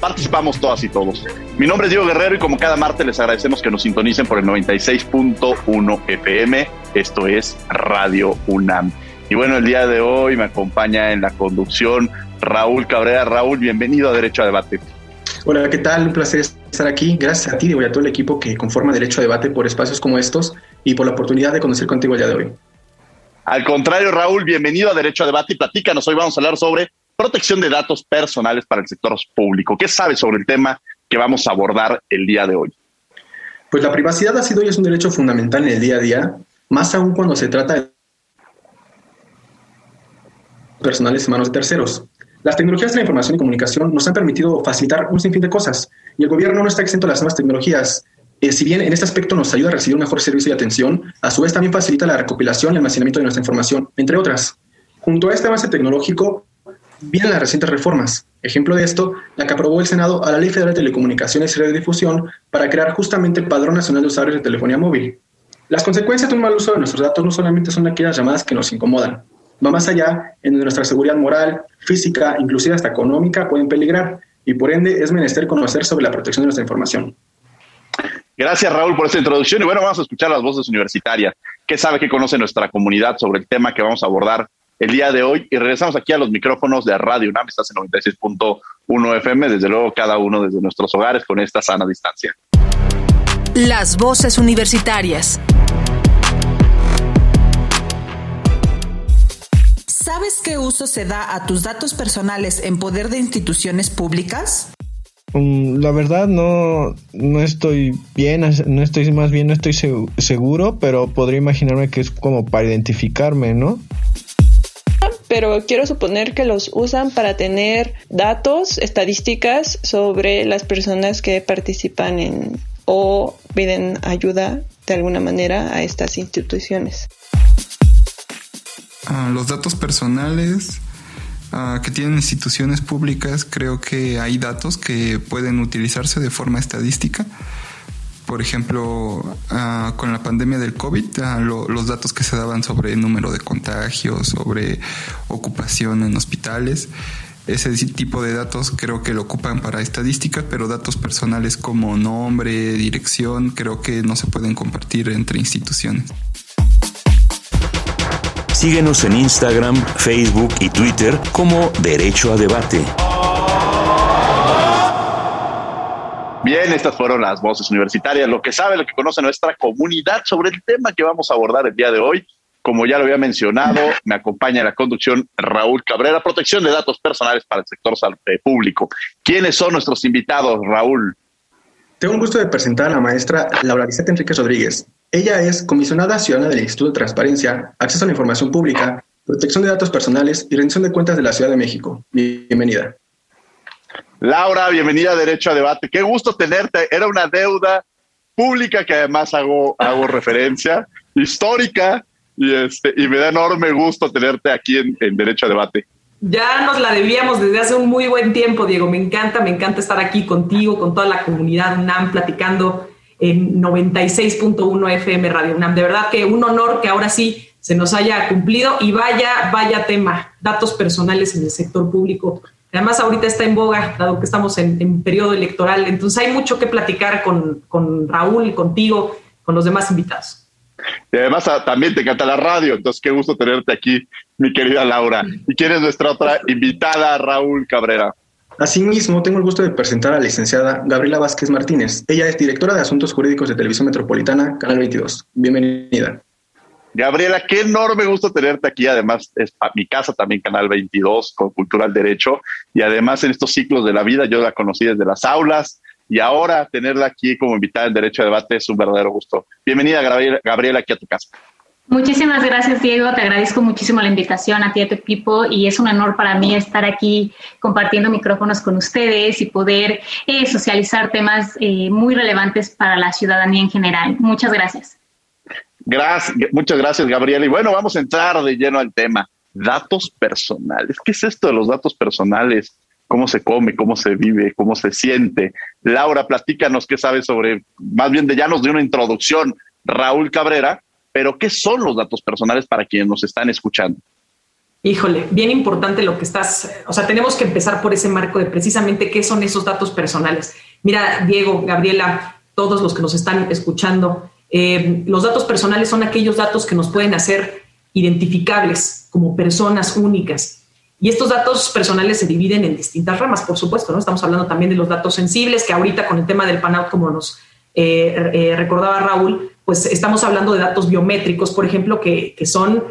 Participamos todas y todos. Mi nombre es Diego Guerrero y como cada martes les agradecemos que nos sintonicen por el 96.1 FM. Esto es Radio UNAM. Y bueno, el día de hoy me acompaña en la conducción Raúl Cabrera. Raúl, bienvenido a Derecho a Debate. Hola, ¿qué tal? Un placer estar aquí. Gracias a ti y a todo el equipo que conforma Derecho a Debate por espacios como estos y por la oportunidad de conocer contigo el día de hoy. Al contrario, Raúl, bienvenido a Derecho a Debate y platícanos. Hoy vamos a hablar sobre protección de datos personales para el sector público. ¿Qué sabes sobre el tema que vamos a abordar el día de hoy? Pues la privacidad ha sido y es un derecho fundamental en el día a día, más aún cuando se trata de personales en manos de terceros. Las tecnologías de la información y comunicación nos han permitido facilitar un sinfín de cosas y el gobierno no está exento de las nuevas tecnologías. Eh, si bien en este aspecto nos ayuda a recibir un mejor servicio y atención, a su vez también facilita la recopilación y almacenamiento de nuestra información, entre otras. Junto a este avance tecnológico vienen las recientes reformas. Ejemplo de esto, la que aprobó el Senado a la Ley Federal de Telecomunicaciones y Radiodifusión para crear justamente el Padrón Nacional de Usuarios de Telefonía Móvil. Las consecuencias de un mal uso de nuestros datos no solamente son aquellas llamadas que nos incomodan, va más allá en donde nuestra seguridad moral, física, inclusive hasta económica pueden peligrar y por ende es menester conocer sobre la protección de nuestra información. Gracias Raúl por esta introducción y bueno, vamos a escuchar las voces universitarias. ¿Qué sabe, qué conoce nuestra comunidad sobre el tema que vamos a abordar el día de hoy? Y regresamos aquí a los micrófonos de Radio UNAM, estás en 96.1 FM, desde luego cada uno desde nuestros hogares con esta sana distancia. Las voces universitarias. ¿Sabes qué uso se da a tus datos personales en poder de instituciones públicas? Mm, la verdad no, no estoy bien, no estoy más bien, no estoy seguro, pero podría imaginarme que es como para identificarme, ¿no? Pero quiero suponer que los usan para tener datos, estadísticas sobre las personas que participan en o piden ayuda de alguna manera a estas instituciones. Ah, los datos personales Ah, que tienen instituciones públicas, creo que hay datos que pueden utilizarse de forma estadística. Por ejemplo, ah, con la pandemia del COVID, ah, los datos que se daban sobre número de contagios, sobre ocupación en hospitales, ese tipo de datos creo que lo ocupan para estadísticas, pero datos personales como nombre, dirección, creo que no se pueden compartir entre instituciones. Síguenos en Instagram, Facebook y Twitter como Derecho a Debate. Bien, estas fueron las voces universitarias, lo que sabe, lo que conoce nuestra comunidad sobre el tema que vamos a abordar el día de hoy. Como ya lo había mencionado, me acompaña en la conducción Raúl Cabrera, protección de datos personales para el sector eh, público. ¿Quiénes son nuestros invitados, Raúl? Tengo un gusto de presentar a la maestra Laura Vicente Enrique Rodríguez. Ella es comisionada ciudadana del Instituto de Transparencia, Acceso a la Información Pública, Protección de Datos Personales y Rendición de Cuentas de la Ciudad de México. Bienvenida. Laura, bienvenida a Derecho a Debate. Qué gusto tenerte. Era una deuda pública que además hago, hago referencia, histórica, y, este, y me da enorme gusto tenerte aquí en, en Derecho a Debate. Ya nos la debíamos desde hace un muy buen tiempo, Diego. Me encanta, me encanta estar aquí contigo, con toda la comunidad UNAM, platicando en 96.1 FM Radio UNAM. De verdad que un honor que ahora sí se nos haya cumplido y vaya, vaya tema, datos personales en el sector público. Además, ahorita está en boga, dado que estamos en, en periodo electoral. Entonces, hay mucho que platicar con, con Raúl, contigo, con los demás invitados. Y además ah, también te encanta la radio, entonces qué gusto tenerte aquí, mi querida Laura. ¿Y quién es nuestra otra invitada, Raúl Cabrera? Asimismo, tengo el gusto de presentar a la licenciada Gabriela Vázquez Martínez. Ella es directora de Asuntos Jurídicos de Televisión Metropolitana, Canal 22. Bienvenida. Gabriela, qué enorme gusto tenerte aquí. Además, es mi casa también, Canal 22, con Cultural Derecho. Y además, en estos ciclos de la vida, yo la conocí desde las aulas. Y ahora tenerla aquí como invitada en Derecho a Debate es un verdadero gusto. Bienvenida, Gabriela, aquí a tu casa. Muchísimas gracias, Diego. Te agradezco muchísimo la invitación a ti y a tu equipo y es un honor para mí estar aquí compartiendo micrófonos con ustedes y poder eh, socializar temas eh, muy relevantes para la ciudadanía en general. Muchas gracias. Gracias, muchas gracias, Gabriela. Y bueno, vamos a entrar de lleno al tema. Datos personales. ¿Qué es esto de los datos personales? ¿Cómo se come? ¿Cómo se vive? ¿Cómo se siente? Laura, platícanos qué sabes sobre, más bien de ya nos dio una introducción Raúl Cabrera, pero ¿qué son los datos personales para quienes nos están escuchando? Híjole, bien importante lo que estás, o sea, tenemos que empezar por ese marco de precisamente qué son esos datos personales. Mira, Diego, Gabriela, todos los que nos están escuchando, eh, los datos personales son aquellos datos que nos pueden hacer identificables como personas únicas. Y estos datos personales se dividen en distintas ramas, por supuesto, ¿no? Estamos hablando también de los datos sensibles, que ahorita con el tema del PANOUT, como nos eh, eh, recordaba Raúl, pues estamos hablando de datos biométricos, por ejemplo, que, son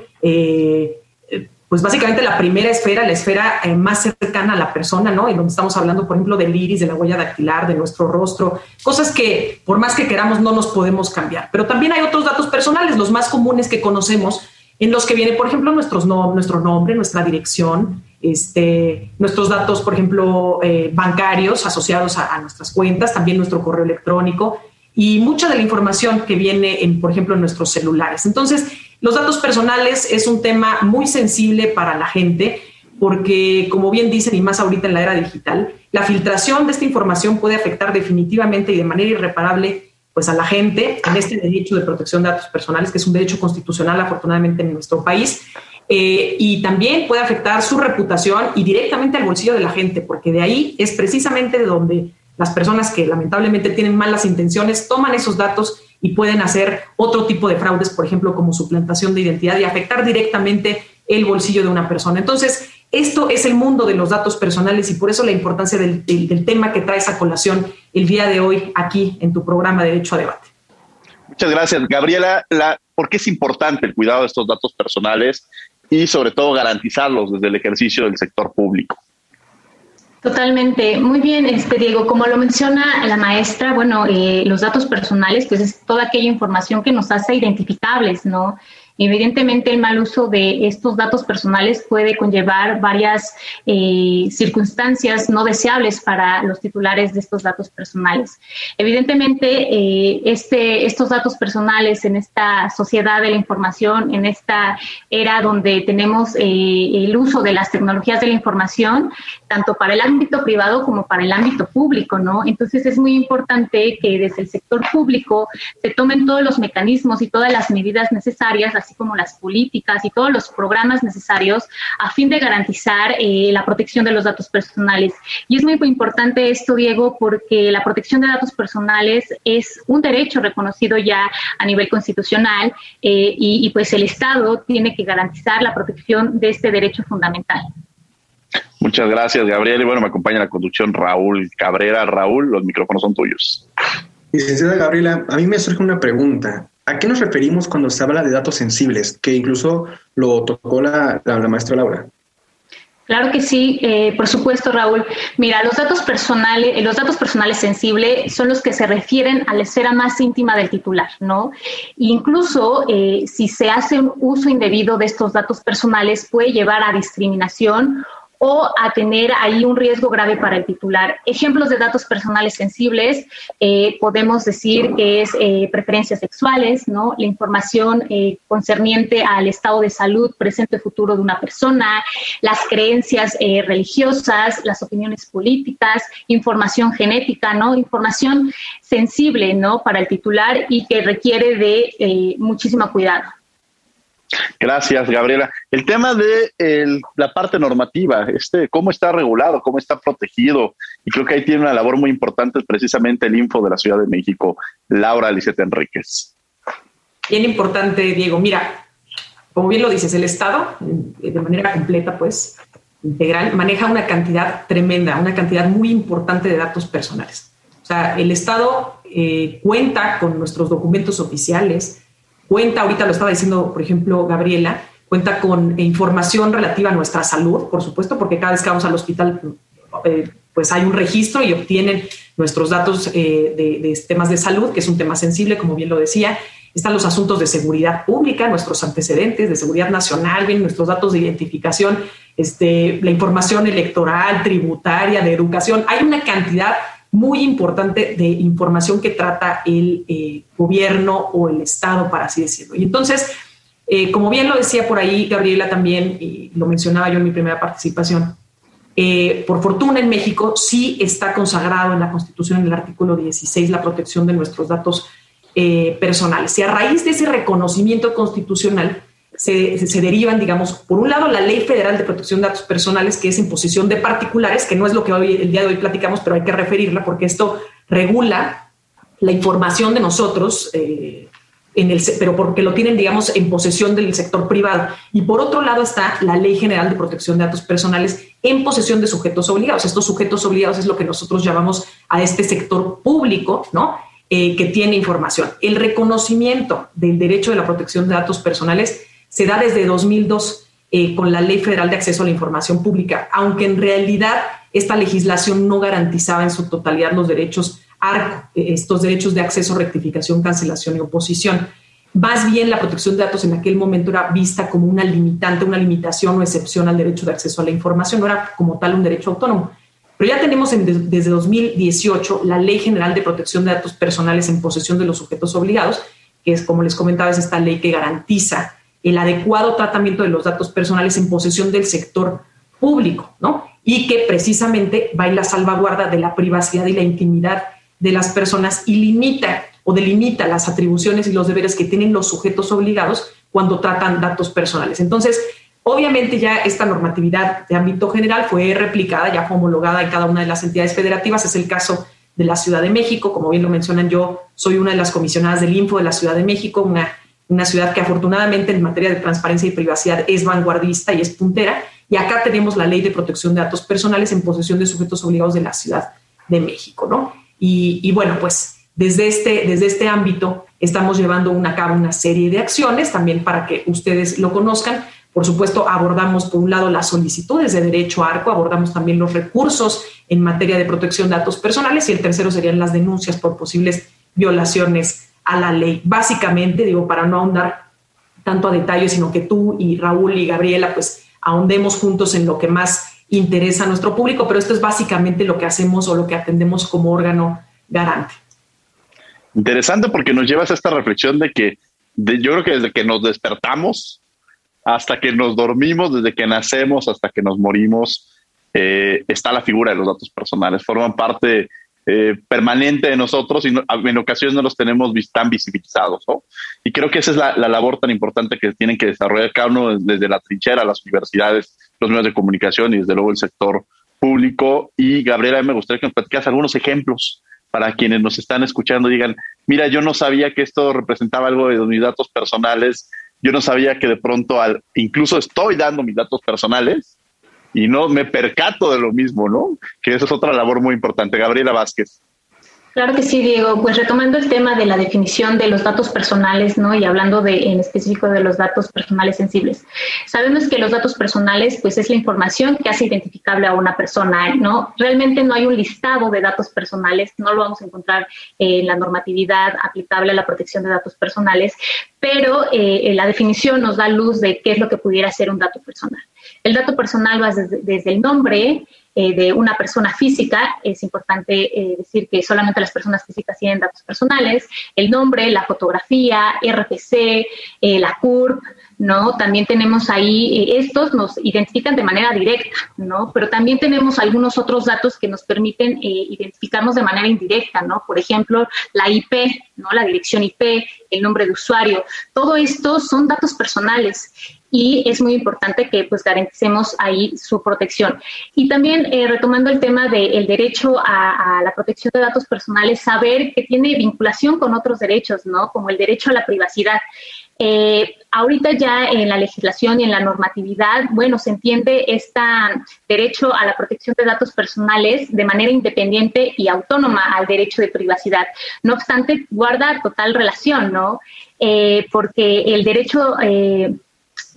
pues básicamente la primera esfera, la esfera más cercana a la persona, ¿no? En donde estamos hablando, por ejemplo, del iris, de la huella dactilar, de nuestro rostro, cosas que por más que queramos no nos podemos cambiar. Pero también hay otros datos personales, los más comunes que conocemos, en los que viene, por ejemplo, nuestros nuestro nombre, nuestra dirección, este, nuestros datos, por ejemplo, bancarios asociados a, nuestras cuentas, también nuestro correo electrónico y mucha de la información que viene, en, por ejemplo, en nuestros celulares. Entonces, los datos personales es un tema muy sensible para la gente porque, como bien dicen, y más ahorita en la era digital, la filtración de esta información puede afectar definitivamente y de manera irreparable pues a la gente en este derecho de protección de datos personales, que es un derecho constitucional afortunadamente en nuestro país, eh, y también puede afectar su reputación y directamente al bolsillo de la gente, porque de ahí es precisamente de donde las personas que lamentablemente tienen malas intenciones toman esos datos y pueden hacer otro tipo de fraudes, por ejemplo, como suplantación de identidad y afectar directamente el bolsillo de una persona. Entonces, esto es el mundo de los datos personales y por eso la importancia del, tema que traes a colación el día de hoy aquí en tu programa Derecho a Debate. Muchas gracias, Gabriela. ¿Por qué es importante el cuidado de estos datos personales y sobre todo garantizarlos desde el ejercicio del sector público? Totalmente. Muy bien, este Diego, como lo menciona la maestra, bueno, eh, los datos personales, pues es toda aquella información que nos hace identificables, ¿no? Evidentemente, el mal uso de estos datos personales puede conllevar varias eh, circunstancias no deseables para los titulares de estos datos personales. Evidentemente, eh, este, estos datos personales en esta sociedad de la información, en esta era donde tenemos eh, el uso de las tecnologías de la información, tanto para el ámbito privado como para el ámbito público, ¿no? Entonces, es muy importante que desde el sector público se tomen todos los mecanismos y todas las medidas necesarias, así como las políticas y todos los programas necesarios a fin de garantizar eh, la protección de los datos personales. Y es muy importante esto, Diego, porque la protección de datos personales es un derecho reconocido ya a nivel constitucional eh, y, y pues el Estado tiene que garantizar la protección de este derecho fundamental. Muchas gracias, Gabriel. Y bueno, me acompaña la conducción Raúl Cabrera. Raúl, los micrófonos son tuyos. Licenciada Gabriela, a mí me surge una pregunta. ¿A qué nos referimos cuando se habla de datos sensibles? Que incluso lo tocó la, maestra Laura. Claro que sí, eh, por supuesto, Raúl. Mira, los datos personales, los datos personales sensibles son los que se refieren a la esfera más íntima del titular, ¿no? Incluso eh, si se hace un uso indebido de estos datos personales puede llevar a discriminación o a tener ahí un riesgo grave para el titular. Ejemplos de datos personales sensibles, eh, podemos decir que es eh, preferencias sexuales, ¿no? la información eh, concerniente al estado de salud presente futuro de una persona, las creencias religiosas, las opiniones políticas, información genética, ¿no? información sensible ¿no? para el titular y que requiere de muchísimo cuidado. Gracias, Gabriela. El tema de la parte normativa, este, cómo está regulado, cómo está protegido, y creo que ahí tiene una labor muy importante precisamente el Info de la Ciudad de México, Laura Lisette Enríquez. Bien importante, Diego. Mira, como bien lo dices, el Estado, eh, de manera completa, pues, integral, maneja una cantidad tremenda, una cantidad muy importante de datos personales. O sea, el Estado eh, cuenta con nuestros documentos oficiales, cuenta, ahorita lo estaba diciendo, por ejemplo, Gabriela, cuenta con información relativa a nuestra salud, por supuesto, porque cada vez que vamos al hospital, eh, pues hay un registro y obtienen nuestros datos eh, de, temas de salud, que es un tema sensible, como bien lo decía. Están los asuntos de seguridad pública, nuestros antecedentes de seguridad nacional, bien, nuestros datos de identificación, este, la información electoral, tributaria, de educación. Hay una cantidad muy importante de información que trata el eh, gobierno o el Estado, para así decirlo. Y entonces, eh, como bien lo decía por ahí Gabriela también, y lo mencionaba yo en mi primera participación, eh, por fortuna en México sí está consagrado en la Constitución, en el artículo 16, la protección de nuestros datos personales. Y a raíz de ese reconocimiento constitucional, se, derivan, digamos, por un lado la Ley Federal de Protección de Datos Personales, que es en posesión de particulares, que no es lo que hoy, el día de hoy platicamos, pero hay que referirla porque esto regula la información de nosotros, eh, en el, pero porque lo tienen, digamos, en posesión del sector privado. Y por otro lado está la Ley General de Protección de Datos Personales en posesión de sujetos obligados. Estos sujetos obligados es lo que nosotros llamamos a este sector público, ¿no? Eh, que tiene información. El reconocimiento del derecho de la protección de datos personales se da desde 2002 eh, con la Ley Federal de Acceso a la Información Pública, aunque en realidad esta legislación no garantizaba en su totalidad los derechos ARCO, eh, estos derechos de acceso, rectificación, cancelación y oposición. Más bien la protección de datos en aquel momento era vista como una limitante, una limitación o excepción al derecho de acceso a la información, no era como tal un derecho autónomo. Pero ya tenemos desde 2018 la Ley General de Protección de Datos Personales en posesión de los sujetos obligados, que es, como les comentaba, es esta ley que garantiza el adecuado tratamiento de los datos personales en posesión del sector público, ¿no? Y que precisamente va en la salvaguarda de la privacidad y la intimidad de las personas y limita o delimita las atribuciones y los deberes que tienen los sujetos obligados cuando tratan datos personales. Entonces, obviamente ya esta normatividad de ámbito general fue replicada, ya fue homologada en cada una de las entidades federativas. Es el caso de la Ciudad de México, como bien lo mencionan, yo soy una de las comisionadas del Info de la Ciudad de México, una una ciudad que afortunadamente en materia de transparencia y privacidad es vanguardista y es puntera. Y acá tenemos la ley de protección de datos personales en posesión de sujetos obligados de la Ciudad de México, ¿no? Y, bueno, pues desde este, desde este ámbito estamos llevando a cabo una serie de acciones también para que ustedes lo conozcan. Por supuesto, abordamos por un lado las solicitudes de derecho a arco, abordamos también los recursos en materia de protección de datos personales y el tercero serían las denuncias por posibles violaciones a la ley. Básicamente, digo, para no ahondar tanto a detalle, sino que tú y Raúl y Gabriela, pues ahondemos juntos en lo que más interesa a nuestro público, pero esto es básicamente lo que hacemos o lo que atendemos como órgano garante. Interesante porque nos llevas a esta reflexión de que yo creo que desde que nos despertamos hasta que nos dormimos, desde que nacemos hasta que nos morimos, eh, está la figura de los datos personales, forman parte eh, permanente de nosotros y en ocasiones no los tenemos tan visibilizados. Y creo que esa es la, labor tan importante que tienen que desarrollar cada uno desde la trinchera, las universidades, los medios de comunicación y desde luego el sector público. Y Gabriela, me gustaría que nos platicas algunos ejemplos para quienes nos están escuchando digan, mira, yo no sabía que esto representaba algo de mis datos personales, yo no sabía que de pronto al, incluso estoy dando mis datos personales y no me percato de lo mismo, ¿no? Que eso es otra labor muy importante. Gabriela Vázquez. Claro que sí, Diego. Pues retomando el tema de la definición de los datos personales, ¿no? Y hablando de, en específico de los datos personales sensibles. Sabemos que los datos personales, pues es la información que hace identificable a una persona, ¿no? Realmente no hay un listado de datos personales, no lo vamos a encontrar en la normatividad aplicable a la protección de datos personales, pero eh, la definición nos da luz de qué es lo que pudiera ser un dato personal. El dato personal va desde, el nombre eh, de una persona física, es importante eh, decir que solamente las personas físicas tienen datos personales, el nombre, la fotografía, RPC, eh, la CURP, ¿no? También tenemos ahí, estos nos identifican de manera directa, ¿no? Pero también tenemos algunos otros datos que nos permiten identificarnos de manera indirecta, ¿no? Por ejemplo, la IP, ¿no? La dirección IP, el nombre de usuario. Todo esto son datos personales y es muy importante que pues garanticemos ahí su protección. Y también eh, retomando el tema del derecho a, la protección de datos personales, saber que tiene vinculación con otros derechos, ¿no? Como el derecho a la privacidad. Eh, ahorita ya en la legislación y en la normatividad, bueno, se entiende este derecho a la protección de datos personales de manera independiente y autónoma al derecho de privacidad. No obstante, guarda total relación, ¿no? Eh, porque el derecho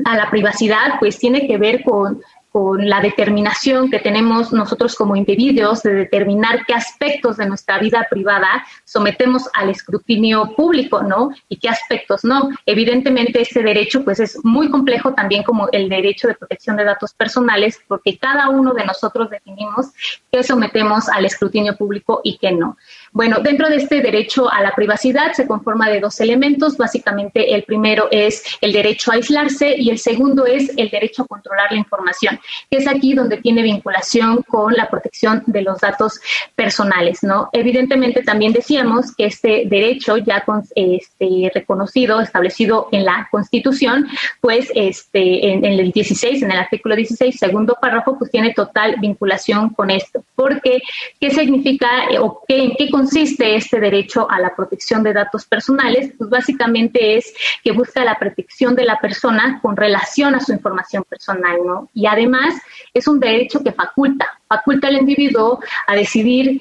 a la privacidad, pues tiene que ver con con la determinación que tenemos nosotros como individuos de determinar qué aspectos de nuestra vida privada sometemos al escrutinio público, ¿no? Y qué aspectos no. Evidentemente este derecho pues es muy complejo también como el derecho de protección de datos personales porque cada uno de nosotros definimos qué sometemos al escrutinio público y qué no. Bueno, dentro de este derecho a la privacidad se conforma de dos elementos. Básicamente el primero es el derecho a aislarse y el segundo es el derecho a controlar la información que es aquí donde tiene vinculación con la protección de los datos personales, ¿no? Evidentemente también decíamos que este derecho ya este, reconocido, establecido en la Constitución, pues este, en, el 16, en el artículo 16, segundo párrafo, pues tiene total vinculación con esto. Porque, ¿qué significa eh, o qué, en qué consiste este derecho a la protección de datos personales? Pues básicamente es que busca la protección de la persona con relación a su información personal, ¿no? Y además además es un derecho que faculta, faculta al individuo a decidir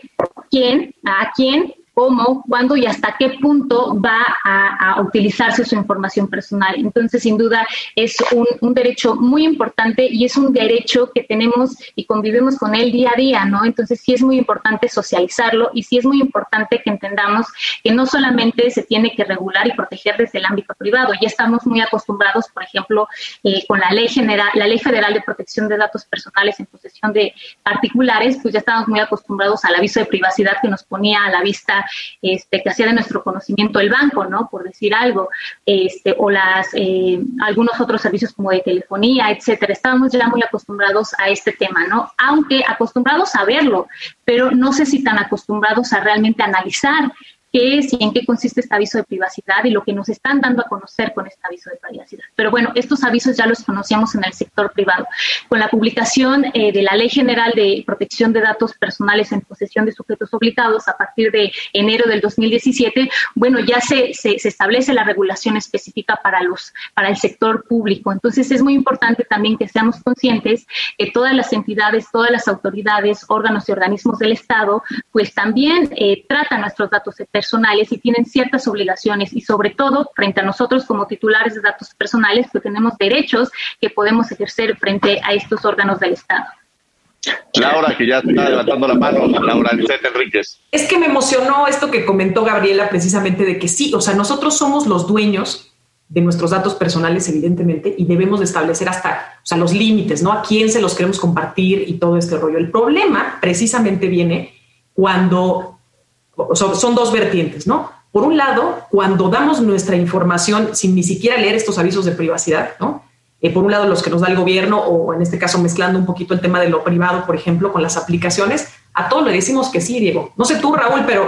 quién, a quién cómo, cuándo y hasta qué punto va a, utilizarse su información personal. Entonces, sin duda, es un, derecho muy importante y es un derecho que tenemos y convivimos con él día a día, ¿no? Entonces, sí es muy importante socializarlo y sí es muy importante que entendamos que no solamente se tiene que regular y proteger desde el ámbito privado, ya estamos muy acostumbrados, por ejemplo, eh, con la ley general, la ley federal de protección de datos personales en posesión de particulares, pues ya estamos muy acostumbrados al aviso de privacidad que nos ponía a la vista este, que hacía de nuestro conocimiento el banco, ¿no? Por decir algo, este, o las, eh, algunos otros servicios como de telefonía, etcétera. Estábamos ya muy acostumbrados a este tema, ¿no? Aunque acostumbrados a verlo, pero no sé si tan acostumbrados a realmente analizar qué es y en qué consiste este aviso de privacidad y lo que nos están dando a conocer con este aviso de privacidad. Pero bueno, estos avisos ya los conocíamos en el sector privado. Con la publicación eh, de la Ley General de Protección de Datos Personales en posesión de sujetos obligados a partir de enero del 2017, bueno, ya se, se, se establece la regulación específica para, los, para el sector público. Entonces es muy importante también que seamos conscientes que todas las entidades, todas las autoridades, órganos y organismos del Estado, pues también eh, tratan nuestros datos personales y tienen ciertas obligaciones y sobre todo frente a nosotros como titulares de datos personales que tenemos derechos que podemos ejercer frente a estos órganos del Estado. Laura, que ya está levantando la mano, Laura Enríquez. Es que me emocionó esto que comentó Gabriela precisamente de que sí, o sea, nosotros somos los dueños de nuestros datos personales, evidentemente, y debemos de establecer hasta, o sea, los límites, ¿no? A quién se los queremos compartir y todo este rollo. El problema precisamente viene cuando son dos vertientes, ¿no? Por un lado, cuando damos nuestra información sin ni siquiera leer estos avisos de privacidad, ¿no? Eh, por un lado, los que nos da el gobierno, o en este caso mezclando un poquito el tema de lo privado, por ejemplo, con las aplicaciones, a todos le decimos que sí, Diego. No sé tú, Raúl, pero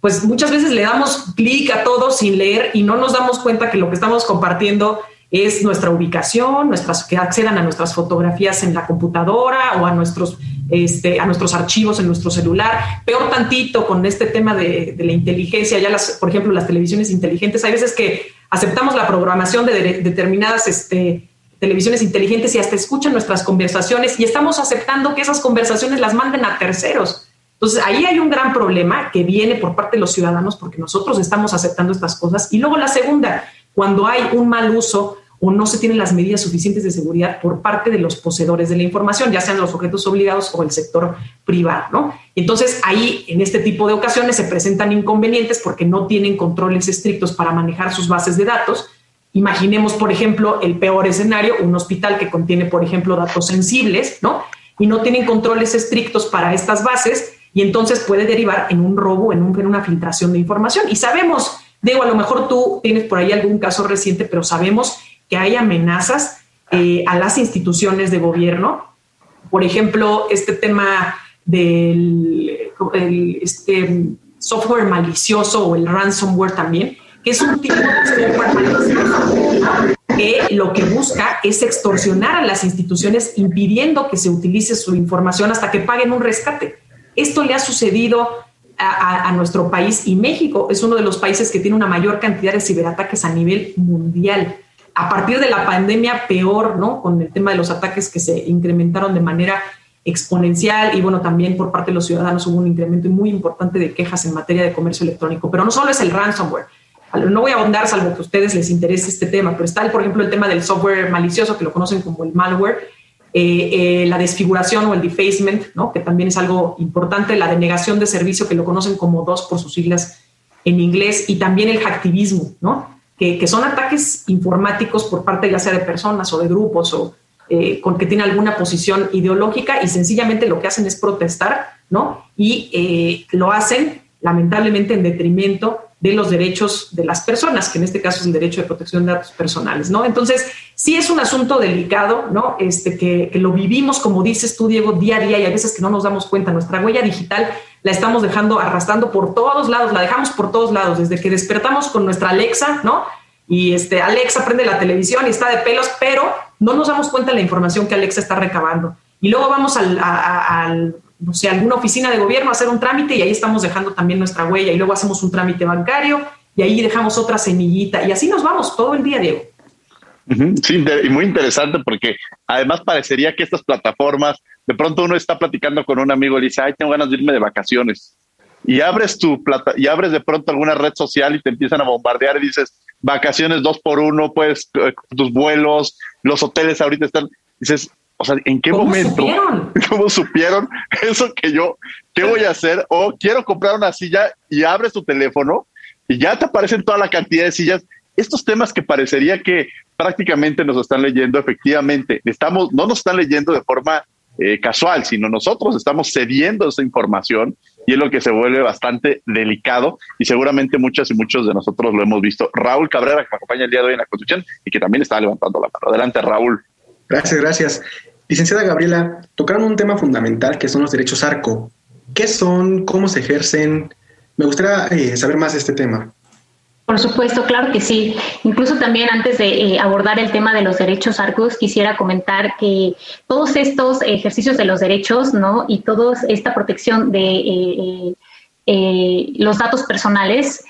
pues muchas veces le damos clic a todo sin leer y no nos damos cuenta que lo que estamos compartiendo es nuestra ubicación, nuestras, que accedan a nuestras fotografías en la computadora o a nuestros, este, a nuestros archivos en nuestro celular. Peor tantito con este tema de, la inteligencia, ya las, por ejemplo, las televisiones inteligentes, hay veces que aceptamos la programación de, determinadas este, televisiones inteligentes y hasta escuchan nuestras conversaciones y estamos aceptando que esas conversaciones las manden a terceros. Entonces, ahí hay un gran problema que viene por parte de los ciudadanos porque nosotros estamos aceptando estas cosas. Y luego la segunda, cuando hay un mal uso o no se tienen las medidas suficientes de seguridad por parte de los poseedores de la información, ya sean los objetos obligados o el sector privado, ¿no? Entonces, ahí, en este tipo de ocasiones, se presentan inconvenientes porque no tienen controles estrictos para manejar sus bases de datos. Imaginemos, por ejemplo, el peor escenario, un hospital que contiene, por ejemplo, datos sensibles, ¿no? Y no tienen controles estrictos para estas bases y entonces puede derivar en un robo, en, en una filtración de información. Y sabemos, digo, a lo mejor tú tienes por ahí algún caso reciente, pero sabemos que hay amenazas eh, a las instituciones de gobierno. Por ejemplo, este tema del este software malicioso o el ransomware también, que es un tipo de software malicioso que lo que busca es extorsionar a las instituciones impidiendo que se utilice su información hasta que paguen un rescate. Esto le ha sucedido a, nuestro país y México es uno de los países que tiene una mayor cantidad de ciberataques a nivel mundial. A partir de la pandemia, peor, ¿no? Con el tema de los ataques que se incrementaron de manera exponencial y bueno, también por parte de los ciudadanos hubo un incremento muy importante de quejas en materia de comercio electrónico. Pero no solo es el ransomware. No voy a ahondar salvo que a ustedes les interese este tema, pero está, por ejemplo, el tema del software malicioso, que lo conocen como el malware, eh, eh, la desfiguración o el defacement, que también es algo importante, la denegación de servicio, que lo conocen como dos por sus siglas en inglés, y también el hacktivismo, ¿no? que, son ataques informáticos por parte ya sea de personas o de grupos o eh, con que tiene alguna posición ideológica y sencillamente lo que hacen es protestar, ¿no? Y lo hacen lamentablemente en detrimento de los derechos de las personas, que en este caso es el derecho de protección de datos personales, ¿no? Entonces, sí es un asunto delicado, ¿no? Este, que, que, lo vivimos, como dices tú, Diego, día a día y a veces que no nos damos cuenta. Nuestra huella digital la estamos dejando arrastrando por todos lados, la dejamos por todos lados, desde que despertamos con nuestra Alexa, ¿no? y este, Alexa prende la televisión y está de pelos, pero no nos damos cuenta de la información que Alexa está recabando. Y luego vamos al, no sé, alguna oficina de gobierno hacer un trámite y ahí estamos dejando también nuestra huella y luego hacemos un trámite bancario y ahí dejamos otra semillita y así nos vamos todo el día, Diego. Sí, y muy interesante porque además parecería que estas plataformas, de pronto uno está platicando con un amigo y dice, ay, tengo ganas de irme de vacaciones. Y abres tu plata, y abres de pronto alguna red social y te empiezan a bombardear y dices, vacaciones dos por uno, pues tus vuelos, los hoteles ahorita están, dices, o sea, ¿en qué momento? ¿Cómo supieron eso que yo, qué voy a hacer? O quiero comprar una silla y abres tu teléfono y ya te aparecen toda la cantidad de sillas. Estos temas que parecería que prácticamente nos están leyendo, efectivamente, estamos, no nos están leyendo de forma eh, casual, sino nosotros estamos cediendo esa información y es lo que se vuelve bastante delicado y seguramente muchas y muchos de nosotros lo hemos visto. Raúl Cabrera, que me acompaña el día de hoy en la Constitución y que también está levantando la mano. Adelante, Raúl. Gracias, gracias. Licenciada Gabriela, tocaron un tema fundamental que son los derechos ARCO. ¿Qué son? ¿Cómo se ejercen? Me gustaría eh, saber más de este tema. Por supuesto, claro que sí. Incluso también antes de eh, abordar el tema de los derechos arcos, quisiera comentar que todos estos ejercicios de los derechos, ¿no? Y toda esta protección de eh, los datos personales,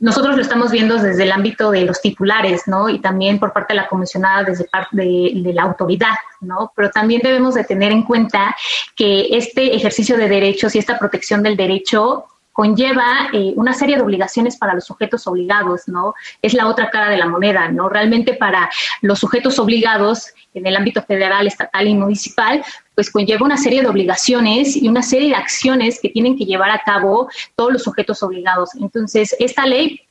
nosotros lo estamos viendo desde el ámbito de los titulares, ¿no? Y también por parte de la comisionada desde parte de, de, la autoridad, ¿no? Pero también debemos de tener en cuenta que este ejercicio de derechos y esta protección del derecho conlleva eh, una serie de obligaciones para los sujetos obligados, ¿no? Es la otra cara de la moneda, ¿no? Realmente para los sujetos obligados en el ámbito federal, estatal y municipal, pues conlleva una serie de obligaciones y una serie de acciones que tienen que llevar a cabo todos los sujetos obligados. Entonces, esta ley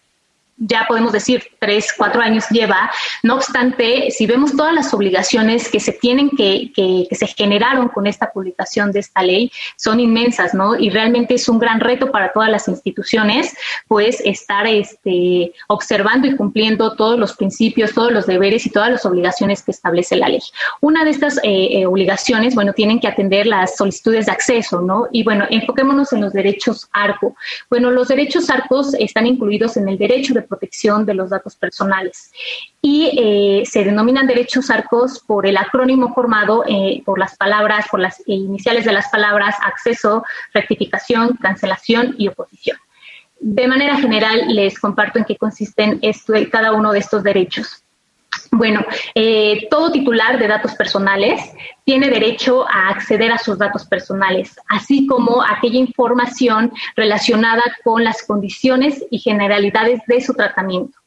ya podemos decir tres, cuatro años lleva. No obstante, si vemos todas las obligaciones que se tienen que, que, se generaron con esta publicación de esta ley, son inmensas, ¿no? Y realmente es un gran reto para todas las instituciones, pues estar este, observando y cumpliendo todos los principios, todos los deberes y todas las obligaciones que establece la ley. Una de estas eh, eh, obligaciones, bueno, tienen que atender las solicitudes de acceso, ¿no? Y bueno, enfoquémonos en los derechos ARCO. Bueno, los derechos ARCOS están incluidos en el derecho de protección de los datos personales. Y eh, se denominan derechos arcos por el acrónimo formado eh, por las palabras, por las iniciales de las palabras acceso, rectificación, cancelación y oposición. De manera general, les comparto en qué consisten esto, cada uno de estos derechos. Bueno, eh, todo titular de datos personales tiene derecho a acceder a sus datos personales, así como aquella información relacionada con las condiciones y generalidades de su tratamiento.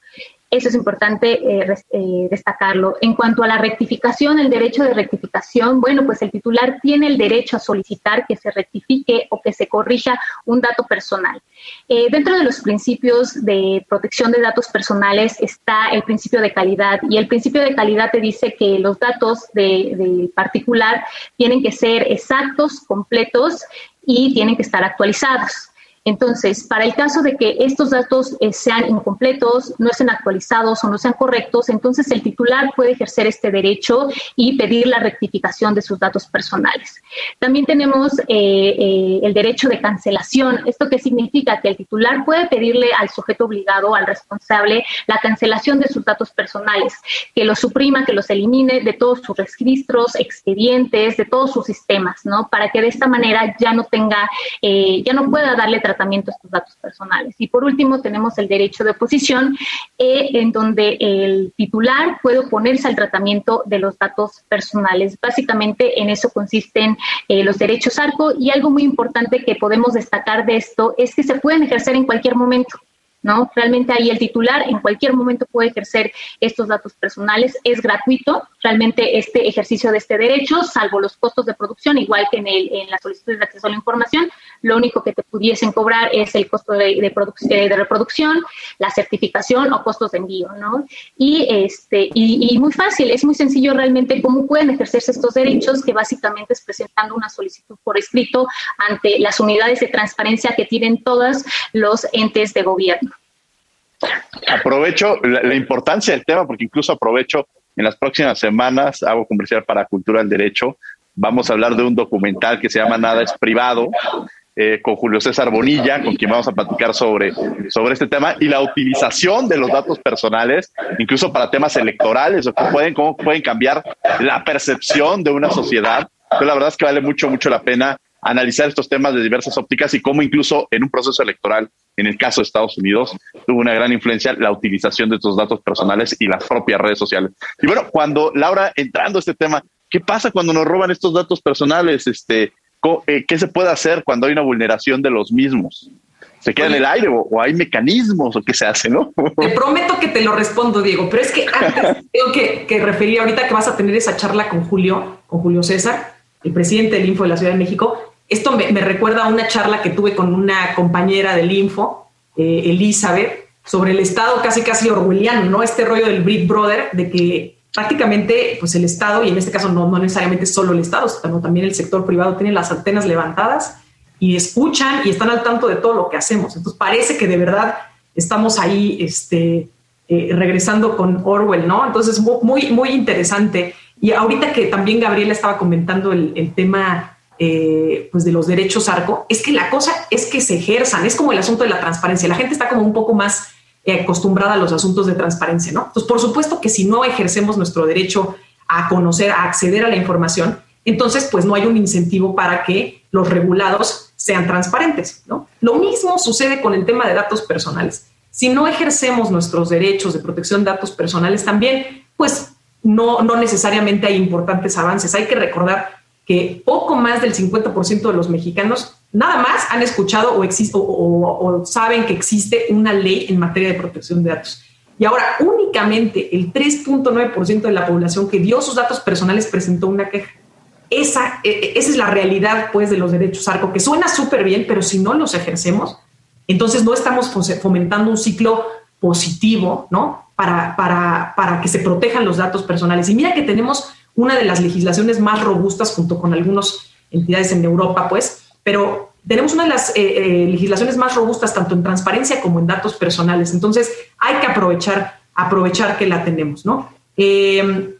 Eso es importante eh, eh, destacarlo. En cuanto a la rectificación, el derecho de rectificación, bueno, pues el titular tiene el derecho a solicitar que se rectifique o que se corrija un dato personal. Eh, dentro de los principios de protección de datos personales está el principio de calidad y el principio de calidad te dice que los datos del particular tienen que ser exactos, completos y tienen que estar actualizados. Entonces, para el caso de que estos datos eh, sean incompletos, no estén actualizados o no sean correctos, entonces el titular puede ejercer este derecho y pedir la rectificación de sus datos personales. También tenemos eh, eh, el derecho de cancelación. ¿Esto qué significa? Que el titular puede pedirle al sujeto obligado, al responsable, la cancelación de sus datos personales, que los suprima, que los elimine de todos sus registros, expedientes, de todos sus sistemas, ¿no? Para que de esta manera ya no tenga, ya no pueda darle tratamiento estos datos personales. Y por último, tenemos el derecho de oposición, eh, en donde el titular puede oponerse al tratamiento de los datos personales. Básicamente, en eso consisten eh, los derechos ARCO y algo muy importante que podemos destacar de esto es que se pueden ejercer en cualquier momento. ¿No? Realmente ahí el titular en cualquier momento puede ejercer estos datos personales, es gratuito realmente este ejercicio de este derecho, salvo los costos de producción, igual que en, el, en la solicitud de acceso a la información, lo único que te pudiesen cobrar es el costo de, de, eh, de reproducción, la certificación o costos de envío, ¿no? Y, este, y, y muy fácil, es muy sencillo realmente cómo pueden ejercerse estos derechos, que básicamente es presentando una solicitud por escrito ante las unidades de transparencia que tienen todos los entes de gobierno. Aprovecho la, importancia del tema porque incluso aprovecho en las próximas semanas, hago comercial para Cultura del Derecho, vamos a hablar de un documental que se llama Nada es privado, eh, con Julio César Bonilla, con quien vamos a platicar sobre, sobre este tema y la utilización de los datos personales, incluso para temas electorales, o que pueden, cómo pueden cambiar la percepción de una sociedad. Pero la verdad es que vale mucho, mucho la pena analizar estos temas de diversas ópticas y cómo incluso en un proceso electoral, en el caso de Estados Unidos, tuvo una gran influencia la utilización de estos datos personales y las propias redes sociales. Y bueno, cuando Laura, entrando a este tema, ¿qué pasa cuando nos roban estos datos personales? Este, eh, ¿Qué se puede hacer cuando hay una vulneración de los mismos? ¿Se queda en el aire o, o, hay mecanismos o qué se hace, no? Te prometo que te lo respondo, Diego, pero es que antes tengo que, que referir ahorita que vas a tener esa charla con Julio, con Julio César, el presidente del Info de la Ciudad de México, esto me, recuerda a una charla que tuve con una compañera del Info, eh, Elizabeth, sobre el Estado casi casi orwelliano, ¿no? Este rollo del Big Brother, de que prácticamente pues el Estado, y en este caso no, no necesariamente solo el Estado, sino también el sector privado, tiene las antenas levantadas y escuchan y están al tanto de todo lo que hacemos. Entonces parece que de verdad estamos ahí este, eh, regresando con Orwell, ¿no? Entonces muy, muy interesante. Y ahorita que también Gabriela estaba comentando el tema eh, pues de los derechos arco, es que la cosa es que se ejerzan, es como el asunto de la transparencia. La gente está como un poco más eh, acostumbrada a los asuntos de transparencia, ¿no? Entonces, por supuesto que si no ejercemos nuestro derecho a conocer, a acceder a la información, entonces pues no hay un incentivo para que los regulados sean transparentes, ¿no? Lo mismo sucede con el tema de datos personales. Si no ejercemos nuestros derechos de protección de datos personales también, pues no, no necesariamente hay importantes avances. Hay que recordar que poco más del 50% de los mexicanos nada más han escuchado o, existe, o, o, saben que existe una ley en materia de protección de datos. Y ahora únicamente el 3.9% de la población que dio sus datos personales presentó una queja. Esa, e, e, esa es la realidad pues, de los derechos ARCO, que suena súper bien, pero si no los ejercemos, entonces no estamos fomentando un ciclo positivo ¿no? para, para, para que se protejan los datos personales. Y mira que tenemos una de las legislaciones más robustas junto con algunas entidades en Europa, pues, pero tenemos una de las eh, eh, legislaciones más robustas tanto en transparencia como en datos personales. Entonces, hay que aprovechar, aprovechar que la tenemos, ¿no? Eh,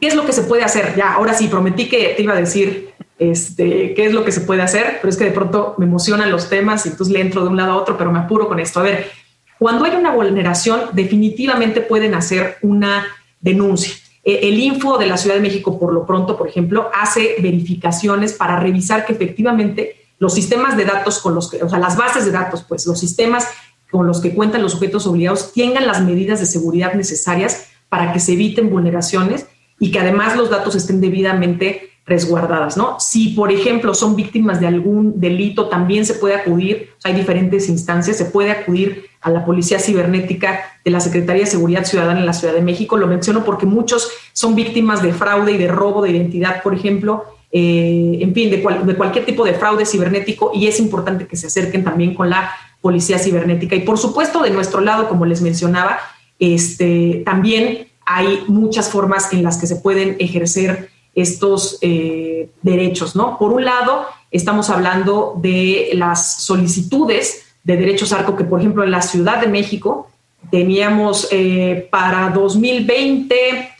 ¿Qué es lo que se puede hacer? Ya, ahora sí, prometí que te iba a decir este, qué es lo que se puede hacer, pero es que de pronto me emocionan los temas y entonces le entro de un lado a otro, pero me apuro con esto. A ver, cuando hay una vulneración, definitivamente pueden hacer una denuncia. Eh, el Info de la Ciudad de México, por lo pronto, por ejemplo, hace verificaciones para revisar que efectivamente los sistemas de datos con los que, o sea, las bases de datos, pues los sistemas con los que cuentan los sujetos obligados tengan las medidas de seguridad necesarias para que se eviten vulneraciones y que además los datos estén debidamente resguardadas, ¿no? Si, por ejemplo, son víctimas de algún delito, también se puede acudir, hay diferentes instancias, se puede acudir a la Policía Cibernética de la Secretaría de Seguridad Ciudadana en la Ciudad de México. Lo menciono porque muchos son víctimas de fraude y de robo de identidad, por ejemplo, eh, en fin, de, cual, de cualquier tipo de fraude cibernético y es importante que se acerquen también con la Policía Cibernética. Y por supuesto, de nuestro lado, como les mencionaba, este, también hay muchas formas en las que se pueden ejercer estos eh, derechos, ¿no? Por un lado, estamos hablando de las solicitudes de derechos ARCO que, por ejemplo, en la Ciudad de México teníamos eh, para 2020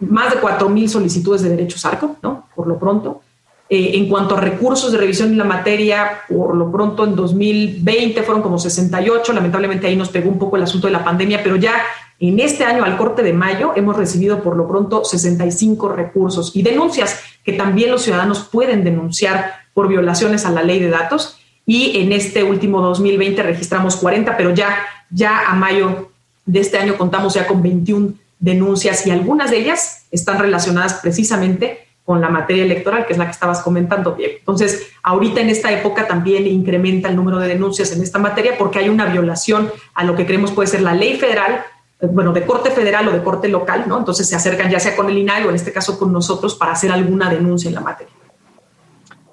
más de 4.000 solicitudes de derechos ARCO, ¿no? Por lo pronto. Eh, en cuanto a recursos de revisión en la materia, por lo pronto en 2020 fueron como 68, lamentablemente ahí nos pegó un poco el asunto de la pandemia, pero ya en este año, al corte de mayo, hemos recibido por lo pronto 65 recursos y denuncias que también los ciudadanos pueden denunciar por violaciones a la ley de datos. Y en este último 2020 registramos 40, pero ya, ya a mayo de este año contamos ya con 21 denuncias y algunas de ellas están relacionadas precisamente con la materia electoral, que es la que estabas comentando, bien. Entonces, ahorita en esta época también incrementa el número de denuncias en esta materia porque hay una violación a lo que creemos puede ser la ley federal, eh, bueno, de corte federal o de corte local, ¿no? Entonces se acercan ya sea con el INAI o en este caso con nosotros para hacer alguna denuncia en la materia.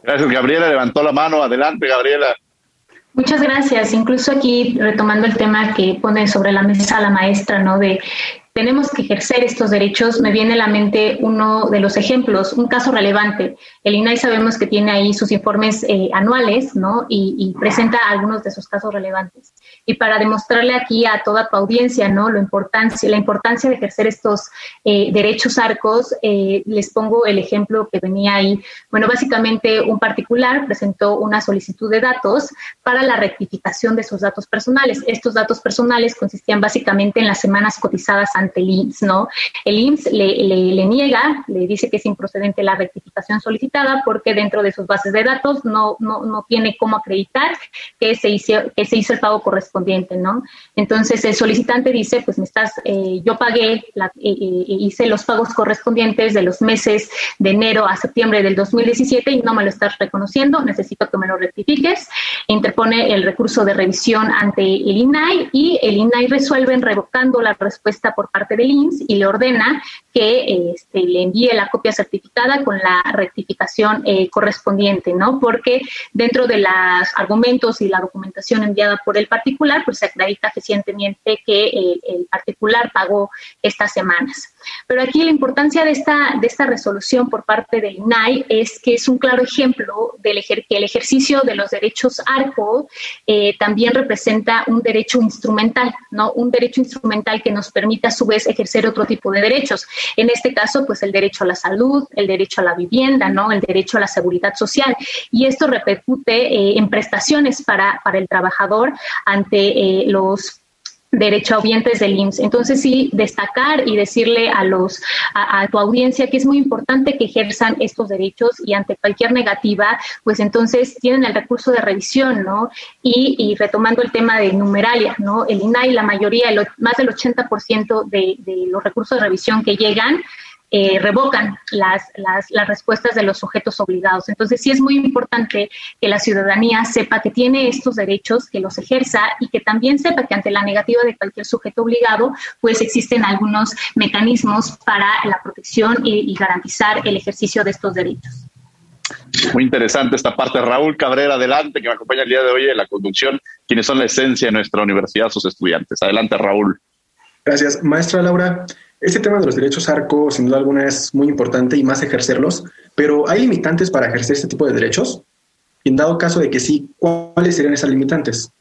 Gracias, Gabriela. Levantó la mano. Adelante, Gabriela. Muchas gracias. Incluso aquí retomando el tema que pone sobre la mesa la maestra, ¿no? De tenemos que ejercer estos derechos, me viene a la mente uno de los ejemplos, un caso relevante. El INAI sabemos que tiene ahí sus informes eh, anuales, ¿no? Y, presenta algunos de esos casos relevantes. Y para demostrarle aquí a toda tu audiencia, ¿no? Lo importancia, la importancia de ejercer estos eh, derechos arcos, eh, les pongo el ejemplo que venía ahí. Bueno, básicamente un particular presentó una solicitud de datos para la rectificación de sus datos personales. Estos datos personales consistían básicamente en las semanas cotizadas ante el IMSS, ¿no? El IMSS le, niega, le dice que es improcedente la rectificación solicitada porque dentro de sus bases de datos no, no, tiene cómo acreditar que se, hizo, que se hizo el pago correspondiente, ¿no? Entonces el solicitante dice, pues me estás, eh, yo pagué, la, eh, eh, hice los pagos correspondientes de los meses de enero a septiembre del 2017 y no me lo estás reconociendo, necesito que me lo rectifiques. Interpone el recurso de revisión ante el INAI y el INAI resuelve revocando la respuesta por parte del INS y le ordena que este, le envíe la copia certificada con la rectificación eh, correspondiente, ¿no? Porque dentro de los argumentos y la documentación enviada por el particular, pues se acredita recientemente que el, particular pagó estas semanas. Pero aquí la importancia de esta, de esta resolución por parte del INAI es que es un claro ejemplo del que el ejercicio de los derechos ARCO eh, también representa un derecho instrumental, ¿no? Un derecho instrumental que nos permite a su vez ejercer otro tipo de derechos. En este caso, pues el derecho a la salud, el derecho a la vivienda, ¿no? El derecho a la seguridad social. Y esto repercute eh, en prestaciones para, para el trabajador ante eh, los derechohabientes del IMSS. Entonces sí, destacar y decirle a los a, tu audiencia que es muy importante que ejerzan estos derechos y ante cualquier negativa, pues entonces tienen el recurso de revisión, ¿no? Y, retomando el tema de numeralia, ¿no? El INAI, la mayoría, más del 80% de, de los recursos de revisión que llegan, eh, revocan las, las, las, respuestas de los sujetos obligados. Entonces, sí es muy importante que la ciudadanía sepa que tiene estos derechos, que los ejerza y que también sepa que ante la negativa de cualquier sujeto obligado, pues existen algunos mecanismos para la protección y, garantizar el ejercicio de estos derechos. Muy interesante esta parte. Raúl Cabrera, adelante, que me acompaña el día de hoy en la conducción, quienes son la esencia de nuestra universidad, sus estudiantes. Adelante, Raúl. Gracias. Maestra Laura, este tema de los derechos ARCO, sin duda alguna, es muy importante y más ejercerlos, pero ¿hay limitantes para ejercer este tipo de derechos? Y en dado caso de que sí, ¿cuáles serían esas limitantes?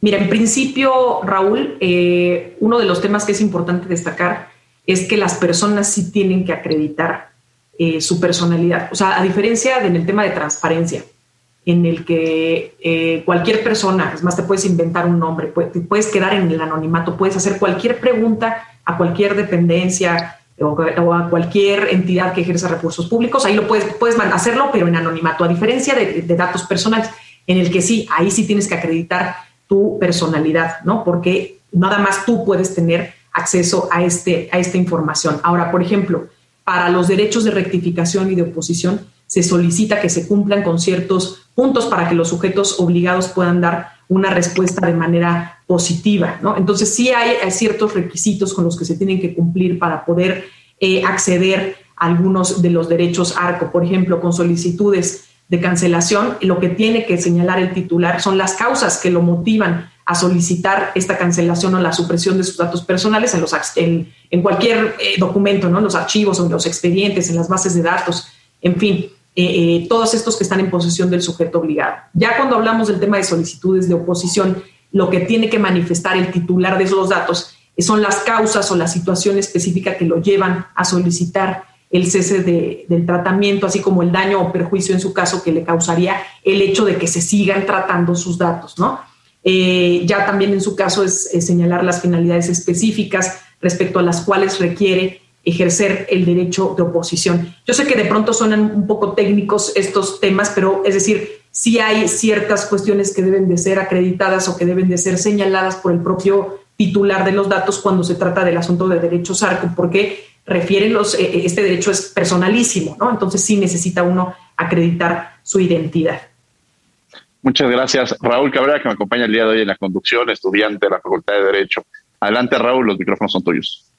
Mira, en principio, Raúl, eh, uno de los temas que es importante destacar es que las personas sí tienen que acreditar eh, su personalidad. O sea, a diferencia del tema de transparencia, en el que eh, cualquier persona, es más, te puedes inventar un nombre, puedes, quedar en el anonimato, puedes hacer cualquier pregunta a cualquier dependencia o, a cualquier entidad que ejerza recursos públicos, ahí lo puedes, puedes hacerlo, pero en anonimato, a diferencia de, de, datos personales, en el que sí, ahí sí tienes que acreditar tu personalidad, ¿no? Porque nada más tú puedes tener acceso a, este, a esta información. Ahora, por ejemplo, para los derechos de rectificación y de oposición, se solicita que se cumplan con ciertos puntos para que los sujetos obligados puedan dar una respuesta de manera positiva. ¿no? Entonces, sí hay, ciertos requisitos con los que se tienen que cumplir para poder eh, acceder a algunos de los derechos ARCO. Por ejemplo, con solicitudes de cancelación, lo que tiene que señalar el titular son las causas que lo motivan a solicitar esta cancelación o la supresión de sus datos personales en, los, en cualquier eh, documento, ¿no? En los archivos, en los expedientes, en las bases de datos, en fin, eh, todos estos que están en posesión del sujeto obligado. Ya cuando hablamos del tema de solicitudes de oposición, lo que tiene que manifestar el titular de esos datos son las causas o la situación específica que lo llevan a solicitar el cese del tratamiento, así como el daño o perjuicio en su caso que le causaría el hecho de que se sigan tratando sus datos, ¿no? Eh, ya también en su caso es, señalar las finalidades específicas respecto a las cuales requiere ejercer el derecho de oposición. Yo sé que de pronto suenan un poco técnicos estos temas, pero es decir, sí hay ciertas cuestiones que deben de ser acreditadas o que deben de ser señaladas por el propio titular de los datos cuando se trata del asunto de derechos ARCO, porque refieren los, eh, eh, este derecho es personalísimo, ¿no? Entonces sí necesita uno acreditar su identidad. Muchas gracias. Raúl Cabrera, que me acompaña el día de hoy en la conducción, estudiante de la Facultad de Derecho. Adelante, Raúl, los micrófonos son tuyos.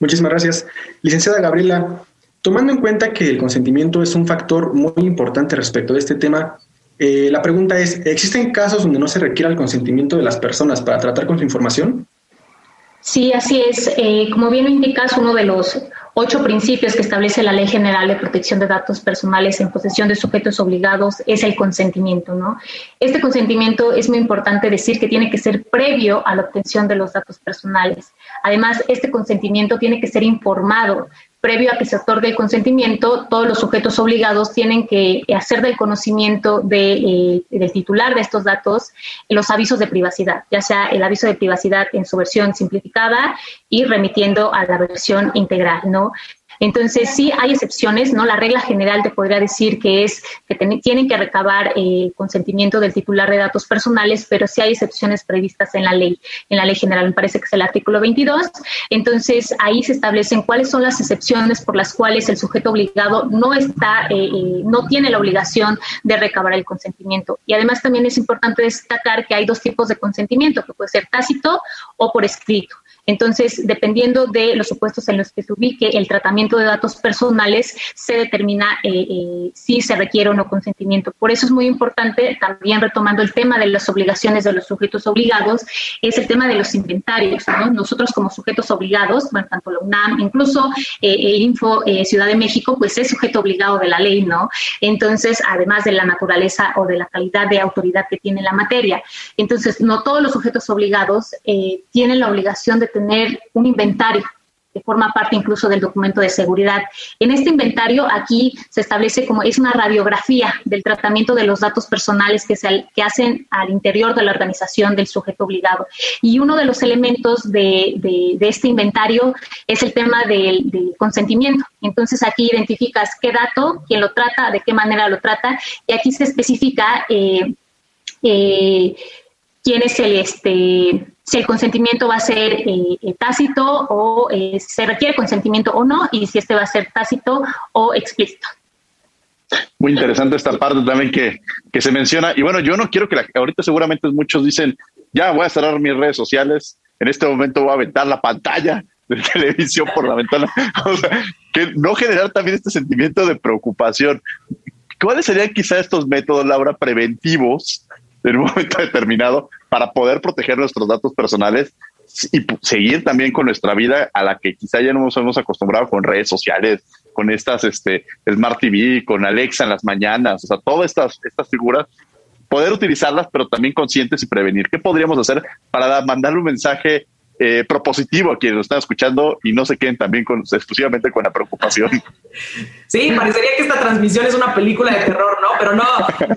Muchísimas gracias. Licenciada Gabriela, tomando en cuenta que el consentimiento es un factor muy importante respecto de este tema, eh, la pregunta es, ¿existen casos donde no se requiera el consentimiento de las personas para tratar con su información? Sí, así es. Eh, como bien lo indicas, uno de los ocho principios que establece la Ley General de Protección de Datos Personales en posesión de sujetos obligados es el consentimiento, ¿no? Este consentimiento es muy importante decir que tiene que ser previo a la obtención de los datos personales. Además, este consentimiento tiene que ser informado previo a que se otorgue el consentimiento, todos los sujetos obligados tienen que hacer del conocimiento de, eh, del titular de estos datos los avisos de privacidad, ya sea el aviso de privacidad en su versión simplificada y remitiendo a la versión integral, ¿no? Entonces, sí hay excepciones, ¿no? La regla general te podría decir que es que tienen que recabar el eh, consentimiento del titular de datos personales, pero sí hay excepciones previstas en la ley, en la ley general, me parece que es el artículo 22. Entonces, ahí se establecen cuáles son las excepciones por las cuales el sujeto obligado no está, eh, eh, no tiene la obligación de recabar el consentimiento. Y además también es importante destacar que hay dos tipos de consentimiento, que puede ser tácito o por escrito. Entonces, dependiendo de los supuestos en los que se ubique el tratamiento de datos personales, se determina eh, eh, si se requiere o no consentimiento. Por eso es muy importante, también retomando el tema de las obligaciones de los sujetos obligados, es el tema de los inventarios. Nosotros como sujetos obligados, bueno, tanto la UNAM, incluso eh, Info Ciudad de México, pues es sujeto obligado de la ley, ¿no? Entonces, además de la naturaleza o de la calidad de autoridad que tiene la materia. Entonces, no todos los sujetos obligados tienen la obligación de tener un inventario que forma parte incluso del documento de seguridad. En este inventario aquí se establece como es una radiografía del tratamiento de los datos personales que, se, que hacen al interior de la organización del sujeto obligado. Y uno de los elementos de, de, este inventario es el tema del, consentimiento. Entonces aquí identificas qué dato, quién lo trata, de qué manera lo trata, y aquí se especifica eh, eh, quién es el este si el consentimiento va a ser eh, eh, tácito o eh, se requiere consentimiento o no, y si este va a ser tácito o explícito. Muy interesante esta parte también que, que se menciona. Y bueno, yo no quiero que la, ahorita seguramente muchos dicen, ya voy a cerrar mis redes sociales, en este momento voy a aventar la pantalla de televisión por la ventana. O sea, que no generar también este sentimiento de preocupación. ¿Cuáles serían quizá estos métodos, Laura, preventivos en un momento determinado para poder proteger nuestros datos personales y seguir también con nuestra vida a la que quizá ya no nos hemos acostumbrado con redes sociales, con estas este, Smart TV, con Alexa en las mañanas, o sea, todas estas, estas figuras, poder utilizarlas, pero también conscientes y prevenir. ¿Qué podríamos hacer para mandarle un mensaje eh, propositivo a quienes lo están escuchando y no se queden también con, exclusivamente con la preocupación. Sí, parecería que esta transmisión es una película de terror, ¿no? Pero no,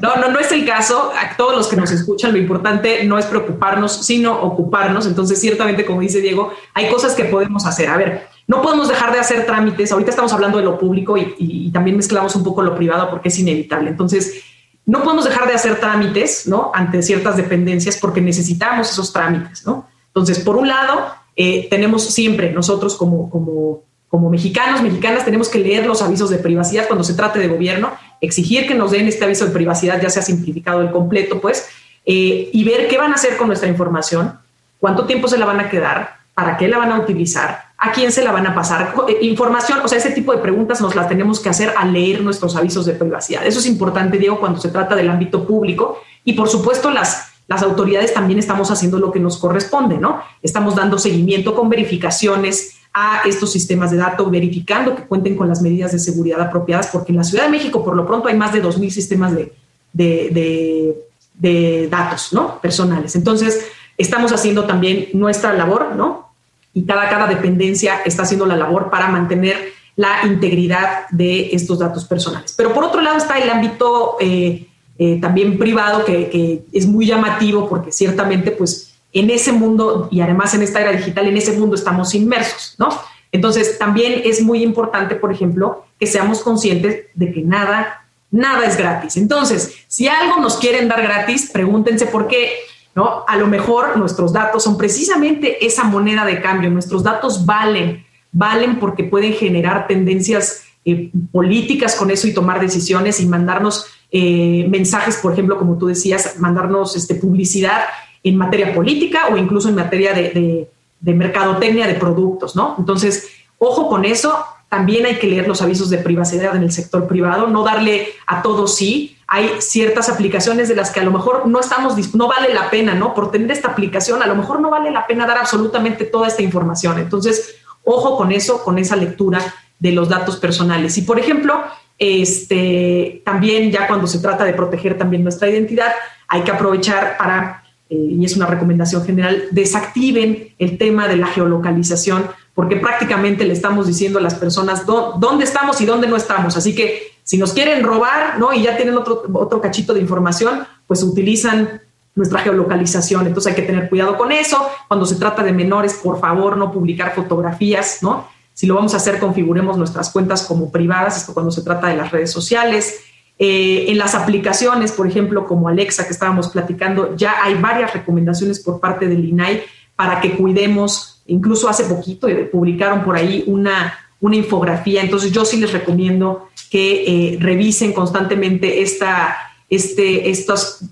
no, no, no es el caso. A todos los que nos escuchan, lo importante no es preocuparnos, sino ocuparnos. Entonces, ciertamente, como dice Diego, hay cosas que podemos hacer. A ver, no podemos dejar de hacer trámites. Ahorita estamos hablando de lo público y, y también mezclamos un poco lo privado porque es inevitable. Entonces, no podemos dejar de hacer trámites, ¿no? Ante ciertas dependencias porque necesitamos esos trámites, ¿no? Entonces, por un lado, eh, tenemos siempre nosotros como, como, como mexicanos, mexicanas, tenemos que leer los avisos de privacidad cuando se trate de gobierno, exigir que nos den este aviso de privacidad, ya sea simplificado el completo, pues, eh, y ver qué van a hacer con nuestra información, cuánto tiempo se la van a quedar, para qué la van a utilizar, a quién se la van a pasar, eh, información, o sea, ese tipo de preguntas nos las tenemos que hacer al leer nuestros avisos de privacidad. Eso es importante, Diego, cuando se trata del ámbito público y, por supuesto, las las autoridades también estamos haciendo lo que nos corresponde, ¿no? Estamos dando seguimiento con verificaciones a estos sistemas de datos, verificando que cuenten con las medidas de seguridad apropiadas, porque en la Ciudad de México, por lo pronto, hay más de 2.000 sistemas de, de, datos ¿no? personales. Entonces, estamos haciendo también nuestra labor, ¿no? Y cada, cada dependencia está haciendo la labor para mantener la integridad de estos datos personales. Pero por otro lado está el ámbito eh, eh, también privado, que, es muy llamativo porque ciertamente, pues, en ese mundo y además en esta era digital, en ese mundo estamos inmersos, ¿no? Entonces, también es muy importante, por ejemplo, que seamos conscientes de que nada nada es gratis. Entonces, si algo nos quieren dar gratis, pregúntense por qué. ¿no? A lo mejor nuestros datos son precisamente esa moneda de cambio. Nuestros datos valen, valen porque pueden generar tendencias eh, políticas con eso y tomar decisiones y mandarnos eh, mensajes, por ejemplo, como tú decías, mandarnos este, publicidad en materia política o incluso en materia de, de, de mercadotecnia de productos, ¿no? Entonces, ojo con eso, también hay que leer los avisos de privacidad en el sector privado, no darle a todo sí. Hay ciertas aplicaciones de las que a lo mejor no estamos, no vale la pena, ¿no? Por tener esta aplicación, a lo mejor no vale la pena dar absolutamente toda esta información. Entonces, ojo con eso, con esa lectura de los datos personales. Y por ejemplo, este, también ya cuando se trata de proteger también nuestra identidad, hay que aprovechar para, eh, y es una recomendación general, desactiven el tema de la geolocalización porque prácticamente le estamos diciendo a las personas dónde estamos y dónde no estamos. Así que si nos quieren robar, ¿no? Y ya tienen otro, otro cachito de información, pues utilizan nuestra geolocalización. Entonces hay que tener cuidado con eso. Cuando se trata de menores, por favor, no publicar fotografías, ¿no? Si lo vamos a hacer, configuremos nuestras cuentas como privadas, esto cuando se trata de las redes sociales. Eh, en las aplicaciones, por ejemplo, como Alexa que estábamos platicando, ya hay varias recomendaciones por parte del INAI para que cuidemos Incluso hace poquito eh, publicaron por ahí una, una infografía. Entonces yo sí les recomiendo que eh, revisen constantemente esta, este, estas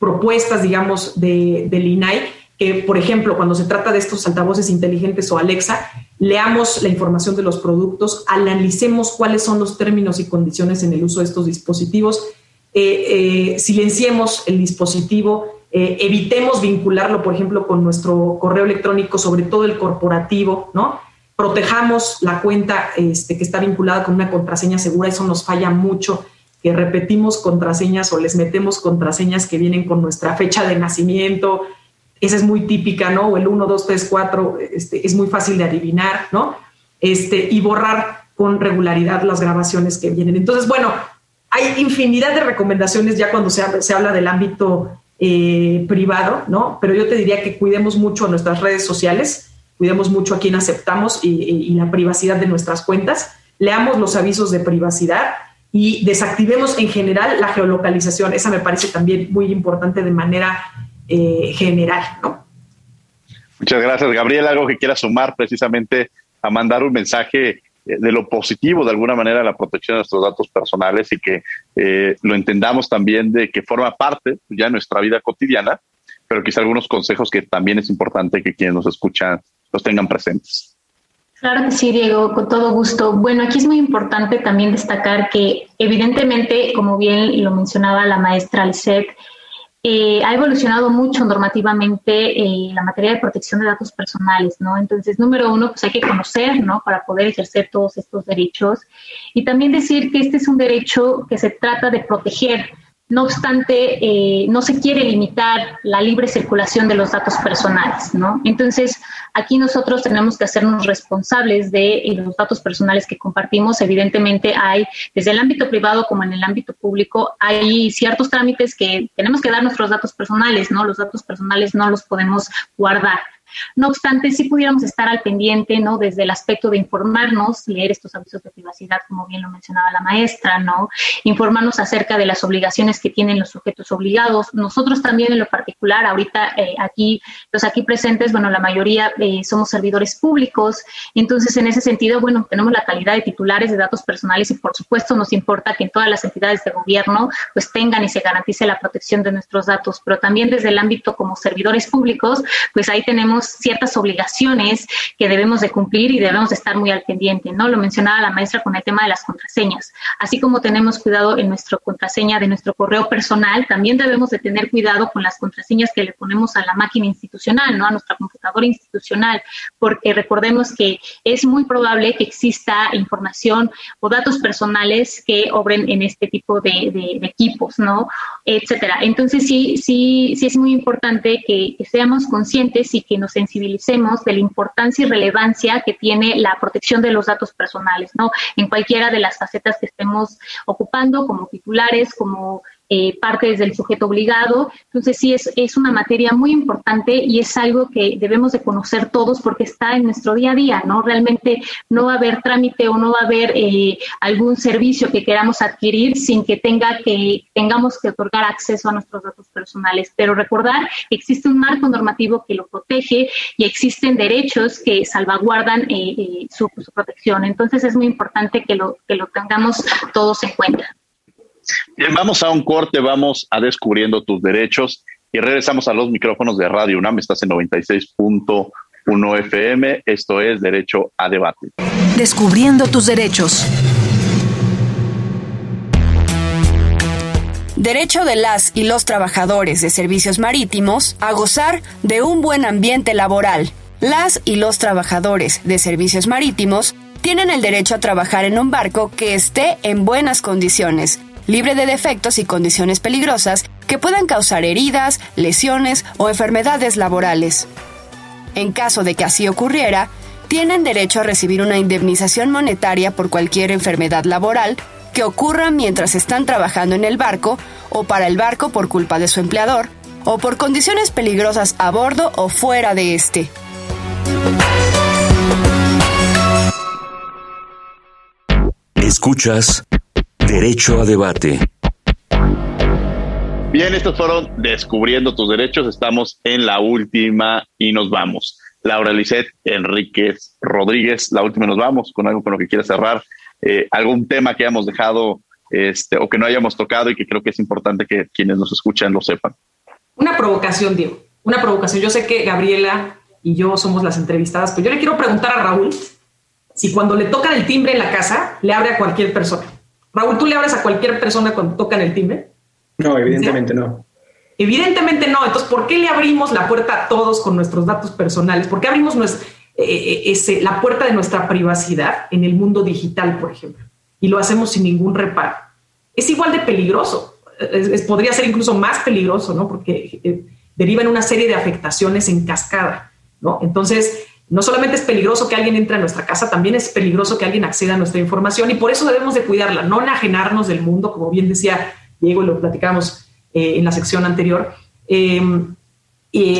propuestas, digamos, de, del INAI, que, por ejemplo, cuando se trata de estos altavoces inteligentes o Alexa, leamos la información de los productos, analicemos cuáles son los términos y condiciones en el uso de estos dispositivos, eh, silenciemos el dispositivo, eh, evitemos vincularlo, por ejemplo, con nuestro correo electrónico, sobre todo el corporativo, ¿no? Protejamos la cuenta este, que está vinculada con una contraseña segura, eso nos falla mucho, que repetimos contraseñas o les metemos contraseñas que vienen con nuestra fecha de nacimiento, esa es muy típica, ¿no? O el 1, 2, 3, 4, este, es muy fácil de adivinar, ¿no? Este, y borrar con regularidad las grabaciones que vienen. Entonces, bueno, hay infinidad de recomendaciones ya cuando se, se habla del ámbito eh, privado, ¿no? Pero yo te diría que cuidemos mucho nuestras redes sociales, cuidemos mucho a quién aceptamos y, la privacidad de nuestras cuentas, leamos los avisos de privacidad y desactivemos en general la geolocalización. Esa me parece también muy importante de manera eh, general, ¿no? Muchas gracias, Gabriel. Algo que quiera sumar precisamente a mandar un mensaje eh, de lo positivo de alguna manera la protección de nuestros datos personales y que eh, lo entendamos también de que forma parte ya de nuestra vida cotidiana, pero quizá algunos consejos que también es importante que quienes nos escuchan los tengan presentes. Claro que sí, Diego, con todo gusto. Bueno, aquí es muy importante también destacar que evidentemente, como bien lo mencionaba la maestra Alcet, eh, ha evolucionado mucho normativamente eh, la materia de protección de datos personales, ¿no? Entonces, número uno, pues hay que conocer, ¿no? Para poder ejercer todos estos derechos. Y también decir que este es un derecho que se trata de proteger no obstante, eh, no se quiere limitar la libre circulación de los datos personales, ¿no? Entonces, aquí nosotros tenemos que hacernos responsables de eh, los datos personales que compartimos. Evidentemente, hay, desde el ámbito privado como en el ámbito público, hay ciertos trámites que tenemos que dar nuestros datos personales, ¿no? Los datos personales no los podemos guardar. No obstante, sí pudiéramos estar al pendiente, ¿no? Desde el aspecto de informarnos, leer estos avisos de privacidad, como bien lo mencionaba la maestra, ¿no? Informarnos acerca de las obligaciones que tienen los sujetos obligados. Nosotros también en lo particular, ahorita eh, aquí, los aquí presentes, bueno, la mayoría eh, somos servidores públicos, entonces en ese sentido, bueno, tenemos la calidad de titulares de datos personales y por supuesto nos importa que en todas las entidades de gobierno pues tengan y se garantice la protección de nuestros datos, pero también desde el ámbito como servidores públicos, pues ahí tenemos tenemos ciertas obligaciones que debemos de cumplir y debemos de estar muy al pendiente, ¿no? Lo mencionaba la maestra con el tema de las contraseñas. Así como tenemos cuidado en nuestra contraseña de nuestro correo personal, también debemos de tener cuidado con las contraseñas que le ponemos a la máquina institucional, ¿no? A nuestra computadora institucional, porque recordemos que es muy probable que exista información o datos personales que obren en este tipo de, de equipos, ¿no? Etcétera. Entonces sí, sí, sí es muy importante que, seamos conscientes y que nos sensibilicemos de la importancia y relevancia que tiene la protección de los datos personales, ¿no? En cualquiera de las facetas que estemos ocupando, como titulares, como eh, parte desde el sujeto obligado. Entonces sí es, es una materia muy importante y es algo que debemos de conocer todos porque está en nuestro día a día, ¿no? Realmente no va a haber trámite o no va a haber eh, algún servicio que queramos adquirir sin que tenga que tengamos que otorgar acceso a nuestros datos personales. Pero recordar existe un marco normativo que lo protege y existen derechos que salvaguardan eh, su, su protección. Entonces es muy importante que lo, que lo tengamos todos en cuenta. Vamos a un corte, vamos a descubriendo tus derechos y regresamos a los micrófonos de Radio UNAM. Estás en 96.1 FM. Esto es Derecho a Debate. Descubriendo tus derechos. Derecho de las y los trabajadores de servicios marítimos a gozar de un buen ambiente laboral. Las y los trabajadores de servicios marítimos tienen el derecho a trabajar en un barco que esté en buenas condiciones libre de defectos y condiciones peligrosas que puedan causar heridas, lesiones o enfermedades laborales. En caso de que así ocurriera, tienen derecho a recibir una indemnización monetaria por cualquier enfermedad laboral que ocurra mientras están trabajando en el barco o para el barco por culpa de su empleador o por condiciones peligrosas a bordo o fuera de este. Escuchas Derecho a debate. Bien, estos fueron Descubriendo tus derechos. Estamos en la última y nos vamos. Laura Lisset Enríquez Rodríguez, la última y nos vamos con algo con lo que quieras cerrar. Eh, algún tema que hayamos dejado este, o que no hayamos tocado y que creo que es importante que quienes nos escuchan lo sepan. Una provocación, Diego. Una provocación. Yo sé que Gabriela y yo somos las entrevistadas, pero yo le quiero preguntar a Raúl si cuando le tocan el timbre en la casa le abre a cualquier persona. Raúl, ¿tú le abres a cualquier persona cuando tocan el timbre? No, evidentemente no. Evidentemente no. Entonces, ¿por qué le abrimos la puerta a todos con nuestros datos personales? ¿Por qué abrimos eh, eh, ese, la puerta de nuestra privacidad en el mundo digital, por ejemplo? Y lo hacemos sin ningún reparo. Es igual de peligroso. podría ser incluso más peligroso, ¿no? Porque eh, deriva en una serie de afectaciones en cascada, ¿no? Entonces, no solamente es peligroso que alguien entre a nuestra casa, también es peligroso que alguien acceda a nuestra información y por eso debemos de cuidarla, no enajenarnos del mundo, como bien decía Diego y lo platicamos eh, en la sección anterior. Em,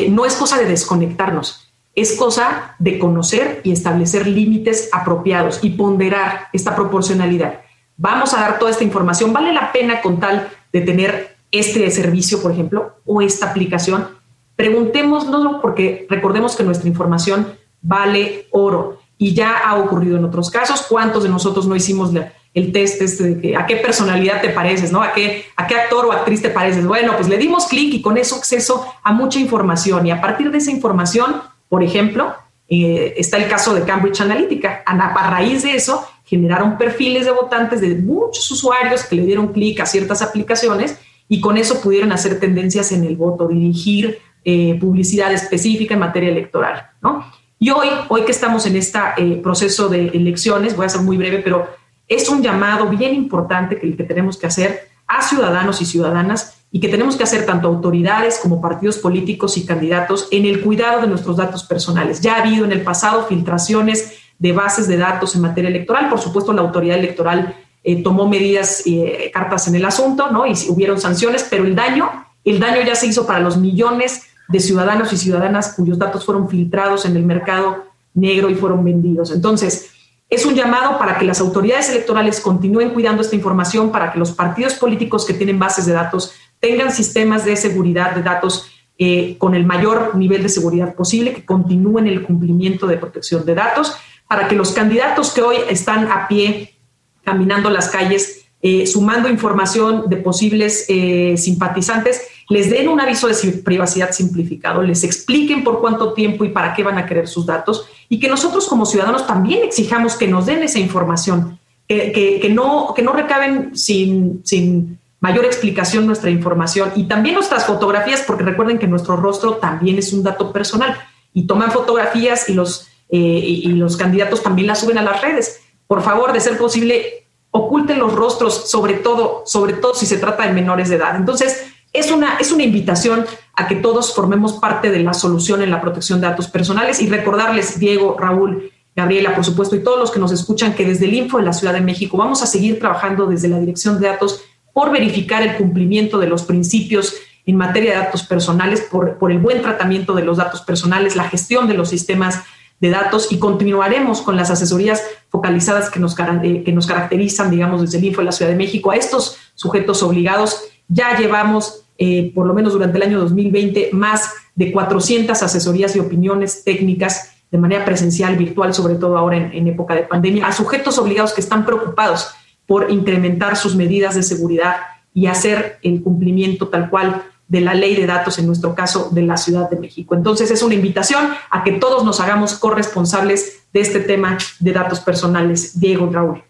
no es cosa de desconectarnos, es cosa de conocer y establecer límites apropiados y ponderar esta proporcionalidad. Vamos a dar toda esta información, ¿vale la pena con tal de tener este servicio, por ejemplo, o esta aplicación? Preguntémoslo porque recordemos que nuestra información vale oro. Y ya ha ocurrido en otros casos. ¿Cuántos de nosotros no hicimos el test este de que a qué personalidad te pareces, ¿no? ¿A qué, a qué actor o actriz te pareces? Bueno, pues le dimos clic y con eso acceso a mucha información. Y a partir de esa información, por ejemplo, eh, está el caso de Cambridge Analytica. A, raíz de eso, generaron perfiles de votantes de muchos usuarios que le dieron clic a ciertas aplicaciones y con eso pudieron hacer tendencias en el voto, dirigir eh, publicidad específica en materia electoral, ¿no? Y hoy, hoy que estamos en este proceso de elecciones, voy a ser muy breve, pero es un llamado bien importante que, que tenemos que hacer a ciudadanos y ciudadanas y que tenemos que hacer tanto autoridades como partidos políticos y candidatos en el cuidado de nuestros datos personales. Ya ha habido en el pasado filtraciones de bases de datos en materia electoral. Por supuesto, la autoridad electoral eh, tomó medidas, eh, cartas en el asunto, ¿no? Y hubieron sanciones, pero el daño, el daño ya se hizo para los millones de ciudadanos y ciudadanas cuyos datos fueron filtrados en el mercado negro y fueron vendidos. Entonces, es un llamado para que las autoridades electorales continúen cuidando esta información, para que los partidos políticos que tienen bases de datos tengan sistemas de seguridad de datos eh, con el mayor nivel de seguridad posible, que continúen el cumplimiento de protección de datos, para que los candidatos que hoy están a pie caminando las calles, eh, sumando información de posibles eh, simpatizantes, les den un aviso de privacidad simplificado, les expliquen por cuánto tiempo y para qué van a querer sus datos y que nosotros como ciudadanos también exijamos que nos den esa información, que, no, que no recaben sin, sin mayor explicación nuestra información y también nuestras fotografías, porque recuerden que nuestro rostro también es un dato personal y toman fotografías y los, eh, y los candidatos también las suben a las redes. Por favor, de ser posible, oculten los rostros, sobre todo, sobre todo si se trata de menores de edad. Entonces, es una, es una invitación a que todos formemos parte de la solución en la protección de datos personales y recordarles, Diego, Raúl, Gabriela, por supuesto, y todos los que nos escuchan, que desde el Info de la Ciudad de México vamos a seguir trabajando desde la Dirección de Datos por verificar el cumplimiento de los principios en materia de datos personales, por, por el buen tratamiento de los datos personales, la gestión de los sistemas de datos y continuaremos con las asesorías focalizadas que nos, eh, que nos caracterizan, digamos, desde el Info de la Ciudad de México a estos sujetos obligados. Ya llevamos eh, por lo menos durante el año 2020, más de 400 asesorías y opiniones técnicas de manera presencial, virtual, sobre todo ahora en, época de pandemia, a sujetos obligados que están preocupados por incrementar sus medidas de seguridad y hacer el cumplimiento tal cual de la ley de datos, en nuestro caso, de la Ciudad de México. Entonces, es una invitación a que todos nos hagamos corresponsables de este tema de datos personales. Diego Raúl.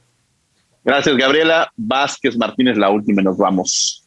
Gracias, Gabriela. Vázquez Martínez, la última nos vamos.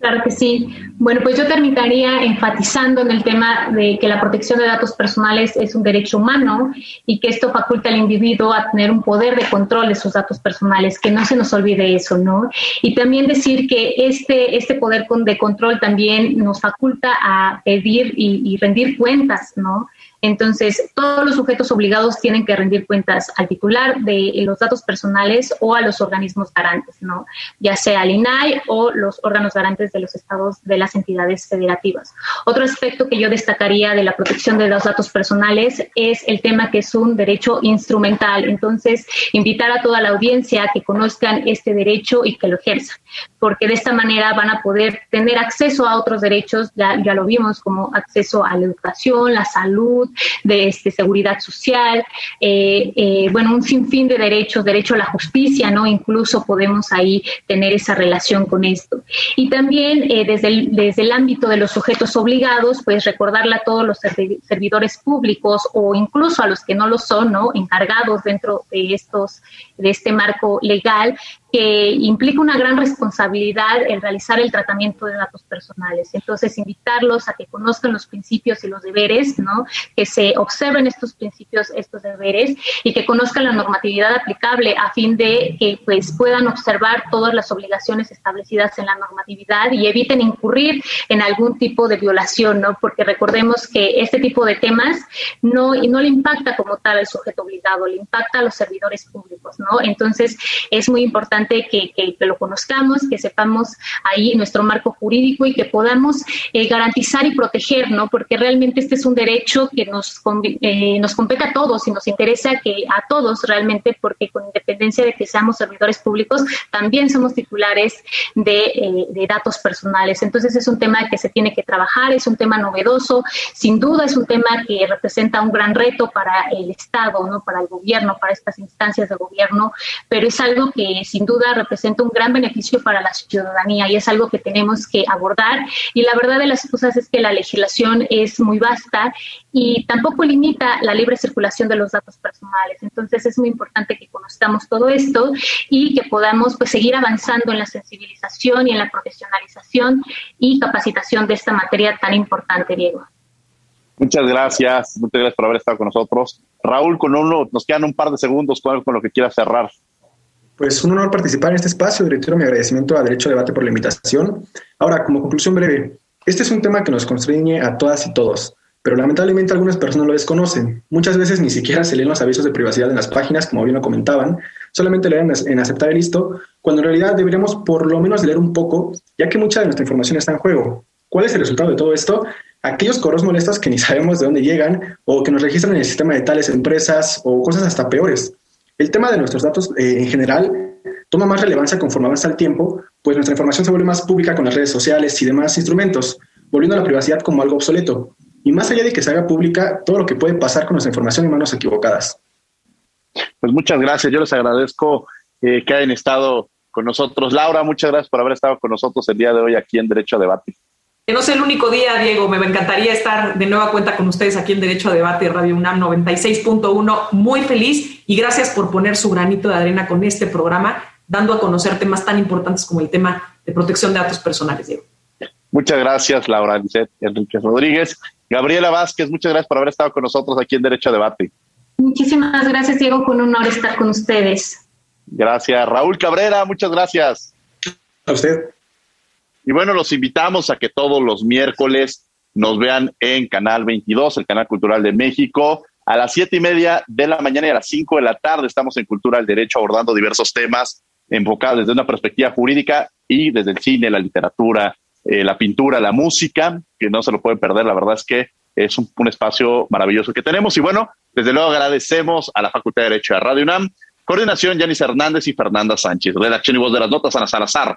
Claro que sí. Bueno, pues yo terminaría enfatizando en el tema de que la protección de datos personales es un derecho humano y que esto faculta al individuo a tener un poder de control de sus datos personales, que no se nos olvide eso, ¿no? Y también decir que este, este poder de control también nos faculta a pedir y, y rendir cuentas, ¿no? Entonces, todos los sujetos obligados tienen que rendir cuentas al titular de los datos personales o a los organismos garantes, ¿no? Ya sea al INAI o los órganos garantes de los estados de las entidades federativas. Otro aspecto que yo destacaría de la protección de los datos personales es el tema que es un derecho instrumental. Entonces, invitar a toda la audiencia a que conozcan este derecho y que lo ejerzan, porque de esta manera van a poder tener acceso a otros derechos, ya, ya lo vimos, como acceso a la educación, la salud, de este, seguridad social, eh, eh, bueno, un sinfín de derechos, derecho a la justicia, ¿no? Incluso podemos ahí tener esa relación con esto. Y también eh, desde, desde el ámbito de los sujetos obligados, pues recordarle a todos los servidores públicos o incluso a los que no lo son, ¿no? Encargados dentro de estos, de este marco legal, que implica una gran responsabilidad el realizar el tratamiento de datos personales. Entonces, invitarlos a que conozcan los principios y los deberes, ¿no? Que se observen estos principios, estos deberes y que conozcan la normatividad aplicable a fin de que pues puedan observar todas las obligaciones establecidas en la normatividad y eviten incurrir en algún tipo de violación, ¿no? Porque recordemos que este tipo de temas no, no le impacta como tal al sujeto obligado, le impacta a los servidores públicos, ¿no? Entonces, es muy importante que, lo conozcamos, que sepamos ahí nuestro marco jurídico y que podamos eh, garantizar y proteger, ¿no? Porque realmente este es un derecho que nos, eh, nos compete a todos y nos interesa que a todos realmente, porque con independencia de que seamos servidores públicos, también somos titulares de, eh, de datos personales. Entonces es un tema que se tiene que trabajar, es un tema novedoso, sin duda es un tema que representa un gran reto para el Estado, ¿no? Para el gobierno, para estas instancias de gobierno, pero es algo que sin duda representa un gran beneficio para la ciudadanía y es algo que tenemos que abordar. Y la verdad de las cosas es que la legislación es muy vasta y tampoco limita la libre circulación de los datos personales. Entonces es muy importante que conozcamos todo esto y que podamos pues, seguir avanzando en la sensibilización y en la profesionalización y capacitación de esta materia tan importante, Diego. Muchas gracias, muchas gracias por haber estado con nosotros. Raúl, con uno, nos quedan un par de segundos con, lo que quiera cerrar. Pues un honor participar en este espacio. Director, mi agradecimiento a Derecho a Debate por la invitación. Ahora, como conclusión breve, este es un tema que nos constriñe a todas y todos, pero lamentablemente algunas personas lo desconocen. Muchas veces ni siquiera se leen los avisos de privacidad en las páginas, como bien lo comentaban, solamente leen en aceptar el listo, cuando en realidad deberíamos por lo menos leer un poco, ya que mucha de nuestra información está en juego. ¿Cuál es el resultado de todo esto? Aquellos correos molestos que ni sabemos de dónde llegan o que nos registran en el sistema de tales empresas o cosas hasta peores. El tema de nuestros datos eh, en general toma más relevancia conforme avanza el tiempo, pues nuestra información se vuelve más pública con las redes sociales y demás instrumentos, volviendo a la privacidad como algo obsoleto. Y más allá de que se haga pública todo lo que puede pasar con nuestra información en manos equivocadas. Pues muchas gracias. Yo les agradezco eh, que hayan estado con nosotros. Laura, muchas gracias por haber estado con nosotros el día de hoy aquí en Derecho a Debate. Que no sea el único día, Diego. Me encantaría estar de nueva cuenta con ustedes aquí en Derecho a Debate Radio UNAM 96.1. Muy feliz y gracias por poner su granito de arena con este programa, dando a conocer temas tan importantes como el tema de protección de datos personales, Diego. Muchas gracias, Laura Lisset, Enrique Rodríguez. Gabriela Vázquez, muchas gracias por haber estado con nosotros aquí en Derecho a Debate. Muchísimas gracias, Diego. Fue un honor estar con ustedes. Gracias. Raúl Cabrera, muchas gracias. A usted. Y bueno, los invitamos a que todos los miércoles nos vean en Canal 22, el Canal Cultural de México. A las siete y media de la mañana y a las cinco de la tarde estamos en Cultura del Derecho abordando diversos temas enfocados desde una perspectiva jurídica y desde el cine, la literatura, eh, la pintura, la música, que no se lo pueden perder. La verdad es que es un, un, espacio maravilloso que tenemos. Y bueno, desde luego agradecemos a la Facultad de Derecho de Radio UNAM. Coordinación, Yanis Hernández y Fernanda Sánchez. Redacción y voz de las notas, Ana Salazar.